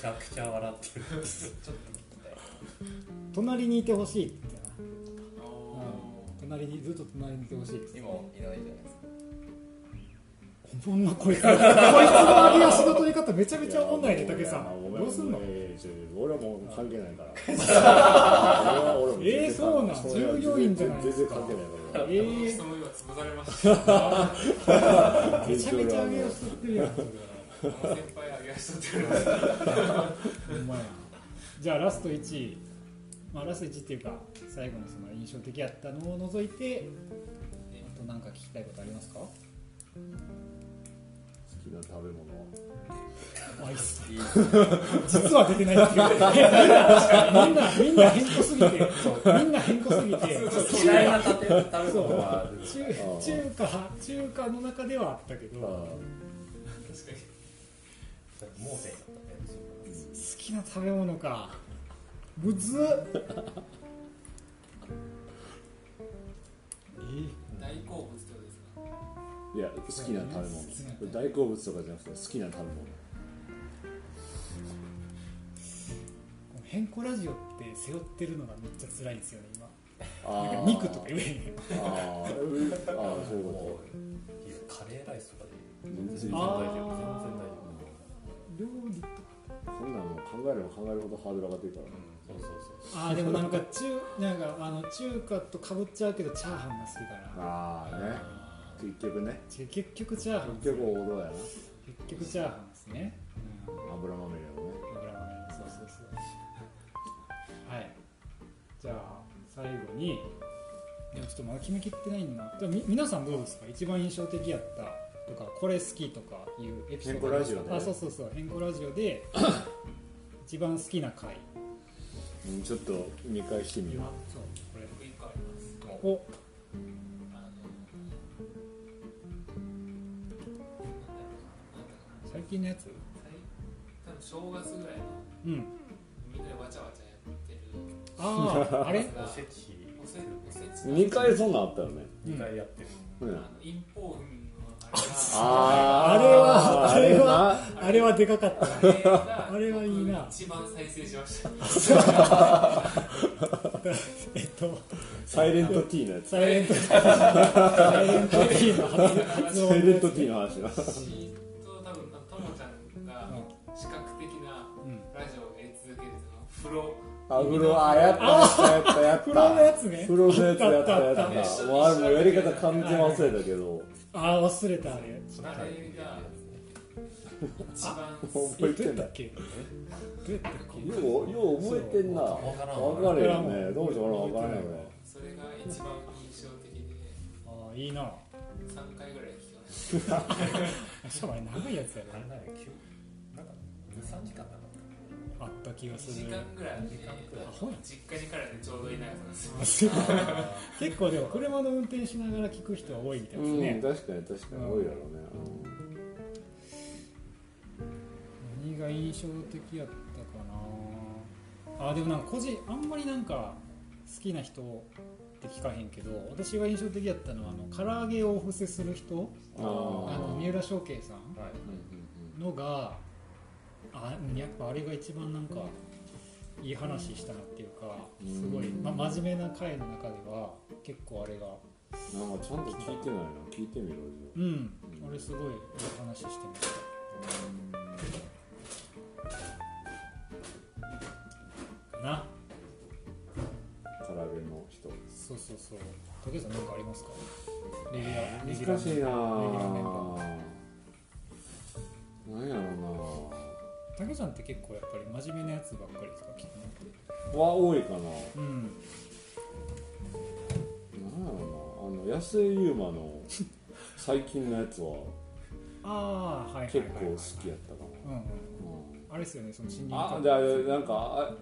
ちゃくちゃ笑って。る
隣にいて。ほしいって、隣にずっと隣にいて。ほしいって。
今いないじゃないですか
おもんなこいつこいつの上げ足の取り方めちゃめちゃおもんないね竹さんどうすんの
俺はもう関係ないから
えーそうなん従業員じゃないですか
全然関係ないから
えー
人の今潰されました
めちゃめちゃ上げ足取って。るやん
先輩上げ足取ってる
ほんまやじゃあラスト1位。まあラスト1っていうか最後のその印象的やったのを除いてあと何か聞きたいことありますか？
好きな食べ物
あいいっす実は出てないっていう。みんなみんな変更すぎて。そうみんな変更すぎて。
嫌いな食べ食べ物は
中中華中華の中ではあったけど。好
確かに
盲点だったね
きな食べ物か。むずっ。え？
大好物ってことですか？
いや好きな食べ物。大好物。とかじゃなくて好きな食べ物。
変更ラジオって背負ってるのがめっちゃ辛いんですよね今。なんか肉とか言えへん
あーあーそういうこ
いやカレーライスとかで。
と全然
大丈夫全然大丈
料理と
そんなの考えれば考えるほどハードル上がってるから。ね
夫そうそうそう。
あーでもなんか中なんかあの中華とかぶっちゃうけどチャーハンが好きかな
ああね。結局ね。
ち結局チャーハン
結局王道やな。
結局チャーハンですね、うん。
油まみれのね。
油まみれ。そうそうそう。はい。じゃあ最後にでもちょっとまだ決めきってないんだなでもみ皆さんどうですか？一番印象的やったとかこれ好きとかいうエピソード
変更ラジオで？
あそうそうそう。変更ラジオで 一番好きな回。
うんちょっと見返してみよう。
そうこれ
僕一個あります。
お。
あの
最近のやつ？
最多分正月ぐらいの。
うん。
みんなでわちゃわちゃやってる。
ああ あれ？
おせち。
おせおせち。
2回そんなんあったよね。
2回やってる。
うん
あのインポーンのあ
あ
あれはあれは
は。
あれはでかかった あれはいいな。
一番再生しました
えっと
サイレント T のやつ。
サイレントサイレント T の発発音
サイレント T の話な
しと多分ともちゃんが視覚的な
うん。
ラジオをやり続けるその。風呂。
あ風呂あやったやったやった。やった
風呂のやつね。
風呂のやつやったやった。
あったあった。
もうあれもうやり方完全忘れたけど
ああ忘れた。あれ
あれが一番
覚えてんだ
っけ？どうやったっけ？
ようよう覚えてんな。
わからん
分かるよねどう？しようかな分からないよね
それが一番印象的で。
ああいいな。
3回ぐらい聞きました。
しかもあれ長いやつやね
あれなんか急なんか23時間な。かっ
あった気がす
2時
る
間ぐらいで
アホや。ん
実家に帰らちょうどいい長さなんですよ。
結構でも車の運転しながら聞く人は多いみたいです
うん
ね、
確かに確かに多いだろうね。
何が印象的やったかな。あでもなんか個人あんまりなんか好きな人って聞かへんけど私が印象的やったのはあの唐揚げをお布施する人
あ
あの三浦翔慶さん
たはい。
のがあうんやっぱあれが一番なんかいい話したなっていうかすごい、ま、真面目な回の中では結構あれが
なんかちゃんと聞いてないな。聞いてみろよ。
うん。あれすごいいい話してました。な。
唐揚げの人。
そうそうそう。竹内さん何かありますか？レ
難しいな
ー
なんやろ
竹内さんって結構やっぱり真面目なやつばっかりですか聞くのって
うなは多いかな。
うん。
なんやろなあの安井優馬の最近のやつは
ああはい
結構好きやったか
うんうん
な、うん。
あれですよねその新入
あであれなんか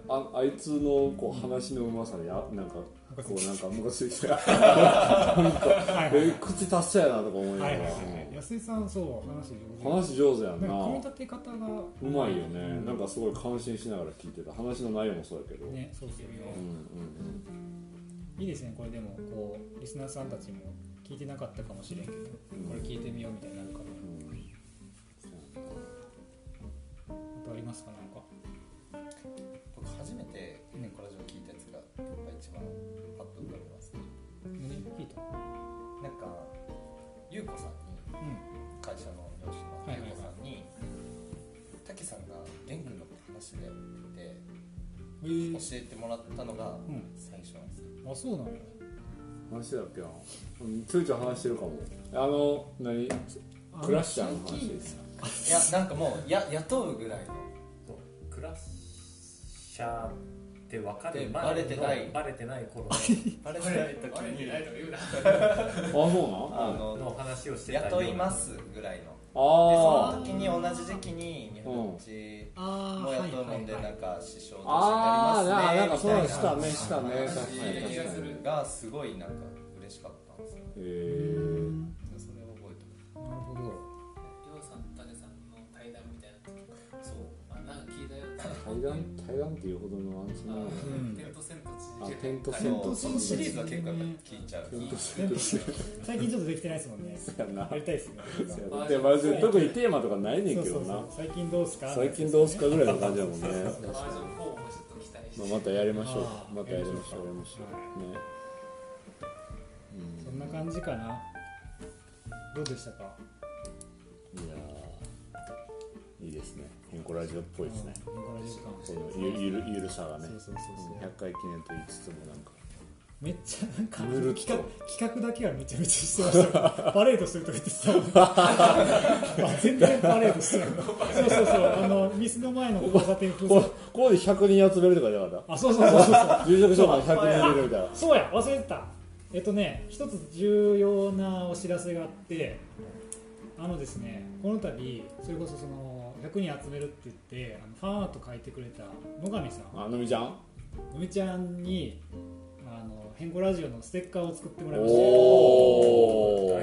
あああいつのこう話のうまさでやなんかこうなんかムカついてなんか
はいはい。
え口達者やなとか思いながら、
はいはいはい。安井さんそう話上手。
話上手やんな。
組み立て方が。
うまいよね、なんかすごい感心しながら聞いてた。話の内容もそうやけど、
ねそうですよね。
うんうん
いいですねこれでもこうリスナーさんたちも聞いてなかったかもしれんけど、これ聞いてみようみたいになるから。
うん。うん
あとありますかなんか。
僕初めてネコラ一番パッと浮かびます。ね
何聞いた？
なんか優子さんに
うん
会社の上司の優子さんに竹さんが元気の話でで
え。ー、
教えてもらったのが
うん。
最初なんですよ。
あそうなんや。
話だっけな？うんついちゃん話してるかも。あの何？クラッシャーの話です
いやなんかもうや雇うぐらいの。
クラッシャーって分かる
で
前の
バレてない。
バレてない頃
バレてない時
あれ
に。
あそうな
の？
の話をして
雇いますぐらいの。で
あ
その時に同じ時期に日本のうち
あ
も雇うもんでなんか師匠として
あああ
やりますね。
なんかそうした
みたい
ねしたね。
話がすごいなんか嬉しかったんですよ。
え
そ
対談
対談っていうほどのアンチなの？
ん
テントセント
あ
チ
テント
あ
セント
のそのシリーズは結構やっぱ聞いちゃう
テントセント
最近ちょっとできてないですもんね。
やな。
やりたいですね。
でマジで特にテーマとかないねんけどな。
最近どうすか？
最近どうすかぐらいの感じだもんね。
バージョン4もちょっと期待して、
まあ、またやりましょうまたやりましょう。やりましょう。ね。
そんな感じかな。どうでしたか？
いやーいいですね変更ラジオっぽいですね。
うんこの
ゆゆるゆるさがね。
そうそうそうそう。
100回記念と言いつつもなんか。
めっちゃなんか企画企画だけはめちゃめちゃしてました。よパレードするとか言ってた。あ全然パレードしてない。そうそうそう。あのミスの前の交差点封
こ
鎖。
ここで100人集めるとかじゃなかっ
あそうそうそうそう
た住職所まで100人入れるみたいな。
そうや忘れてた。えっとね一つ重要なお知らせがあって。あのですねこの度それこそその100人集めるって言ってあのファンアート書いてくれた野上さん。
あのみちゃん？
のみちゃんにあの変更ラジオのステッカーを作ってもらいました。
おお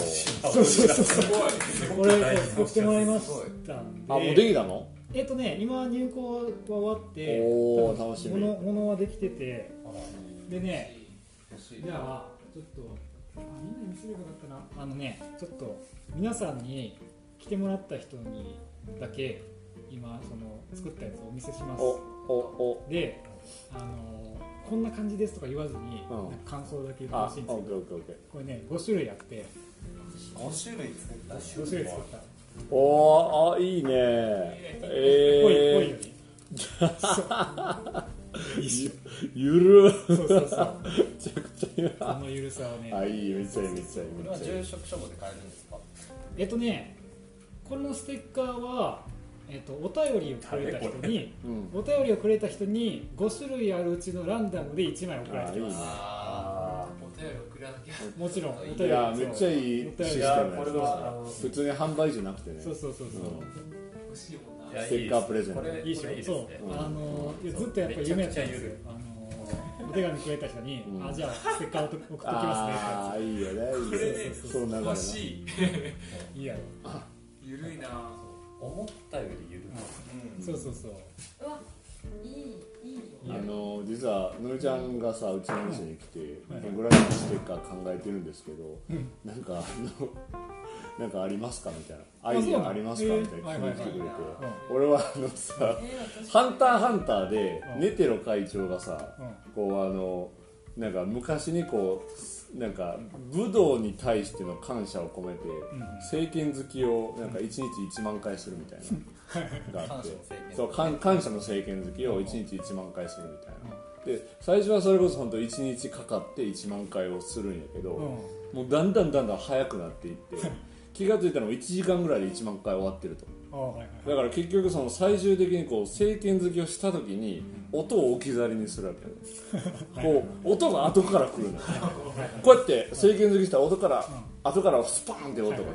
そうそうそうそう。これ作ってもらいましたんで。
あもうできたの？
えっとね今入校は終わって
おー
多分
楽しみ。
ものものはできてて。でねじゃあちょっとみんなに見せればよかったな。あのねちょっと皆さんに来てもらった人にだけ今その作ったやつをお見せします。
おおお。
であのこんな感じですとか言わずに、
うん。
なんか感想だけ言って
あ
ほしいんですけどこれね5種類あって。
5種類作った。
5種類作った。
おーあいいね。
ぽいぽい
え
より。
ー、ゆる。
そうそうそう。
めちゃくちゃゆる。
このゆるさをね。
あいいめっちゃいいめっちゃい
これは
っちゃいい
住職で買えるんですか？
えっとねこのステッカーは、えっと、お便りをくれた人に
うん。
お便りをくれた人に5種類あるうちのランダムで1枚送られてきます。
あーお便り送らなきゃ
もちろんお便り
いやめっちゃいいシステム普通に販売じゃなくてね。
そうそうそうそう、
欲しいもん
ステッカープレゼント。
これ
いいしょ
ね
そう、あのいやずっとやっぱ夢やったんですよ。あのお手紙くれた人に、
うん。
あじゃあステッカーを送っとき
あ
ま
あいいよねいいよ
これね
ねその流れな
欲しい。
すね。い。いやろ、
ゆるいな
思ったよりゆる
うん。
そうそうそう。
うわいいいい
いいや
あの実はのりちゃんがさうちの店に来て
はい。
どんぐらいのステッカー考えてるんですけどなんかあの なんかありますかみたいな。アイディアありますかみたいな聞いてくれて。俺はあのさ
えー「
ハンターハンター」で
うん。
ネテロ会長がさ
うん。
こうあのなんか昔にこうなんか武道に対しての感謝を込めて
うん。
政権好きをなんか1日1万回するみたいながあって
感謝の政権
そう感感謝の政権好きを1日1万回するみたいな。で最初はそれこそ本当1日かかって1万回をするんやけど、
うん。
もうだんだんだんだん速くなっていって 気が付いたらもう1時間ぐらいで1万回終わってるとだから結局その最終的にこう政権好きをした時に音を置き去りにするわけよ。こう音が後から来るのこうやって政権好きしたら音から後からスパーンって音がする。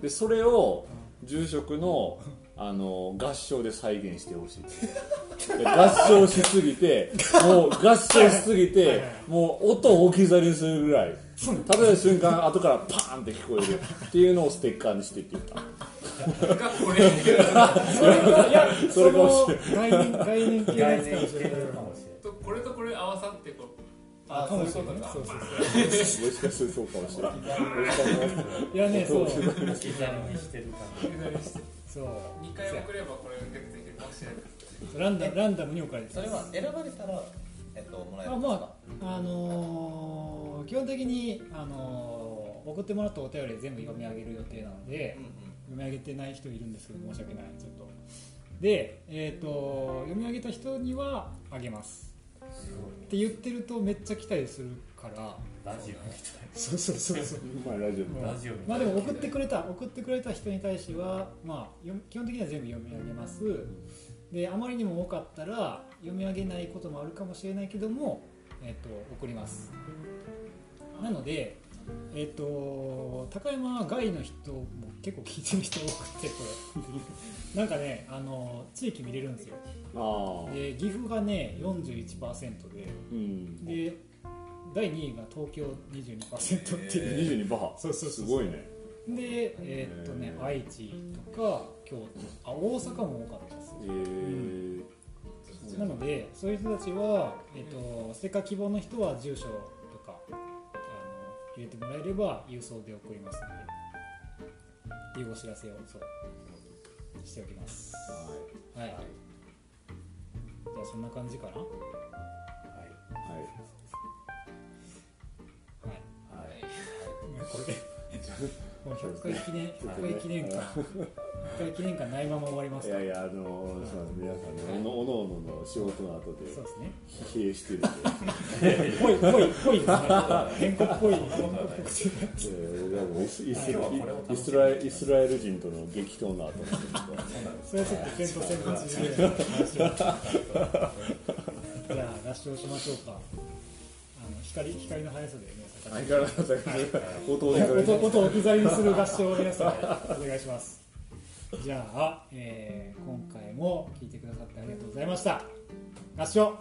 でそれを住職のあの合唱で再現してほしい。で合唱しすぎて もう合唱しすぎてもう音を置き去りにするぐらい。食べた瞬間後からパーンって聞こえるっていうのをステッカーにしてって言った
それか
もしれ
その概念系のやつかもしれない
これとこれ合わさってこう
あかもしれないそうそうそう
もしかするそうかもしれない
いやねそう
ない刻みにしてる感じ
そう
2回送ればこれができるかもしれない
ランダランダムに置かれて
それは選ばれたら、えっと、もらえる
あ
んですか
まああのー基本的に、あのー送ってもらったお便り全部読み上げる予定なのでうん、読み上げてない人いるんですけど申し訳ないちょっとで、えー、と読み上げた人にはあげます。って言ってるとめっちゃ来たりするから。
ラジオみ
そうそうそうそう。
まあラジオ
みたい。な
まあでも送ってくれた送ってくれた人に対しては、まあ、よ基本的には全部読み上げます。であまりにも多かったら読み上げないこともあるかもしれないけども、えっと送ります。なのでえっ、と高山外の人も結構聞いてる人多くてこれ。なんかねあの地域見れるんですよ。で岐阜がね41%で
うん。
で第2位が東京22%っていう、
22バハ
そうそうそう
すごいね。
でえーっとね
へー。
愛知とか京都。あ大阪も多かったです。
えー。
なのでそういう人たちは、えーっとステッカー希望の人は住所入れてもらえれば郵送で送りますのでっていうお知らせをそうしておきます。はい、じゃあそんな感じかな？はい。
はい。
はい。これ。でもう100回記念100回記念館100回記念館ないまま終わりますか
いやいやあの皆さんねおのおのおのの仕事の後で
そうですね。
疲弊してるんで。
ぽいぽいぽいですっぽい変更っぽくて
えー僕はもうイスイスラエイスラエル人との激闘の後
それはちょっと点と線の縮める話をじゃあ合唱しましょうかあの光光の速さでね
相変わらず音を
音音を置き去りにする合唱を皆さんお願い。しますじゃあ、えー今回も聞い。てくださってありがとうござい。ました合唱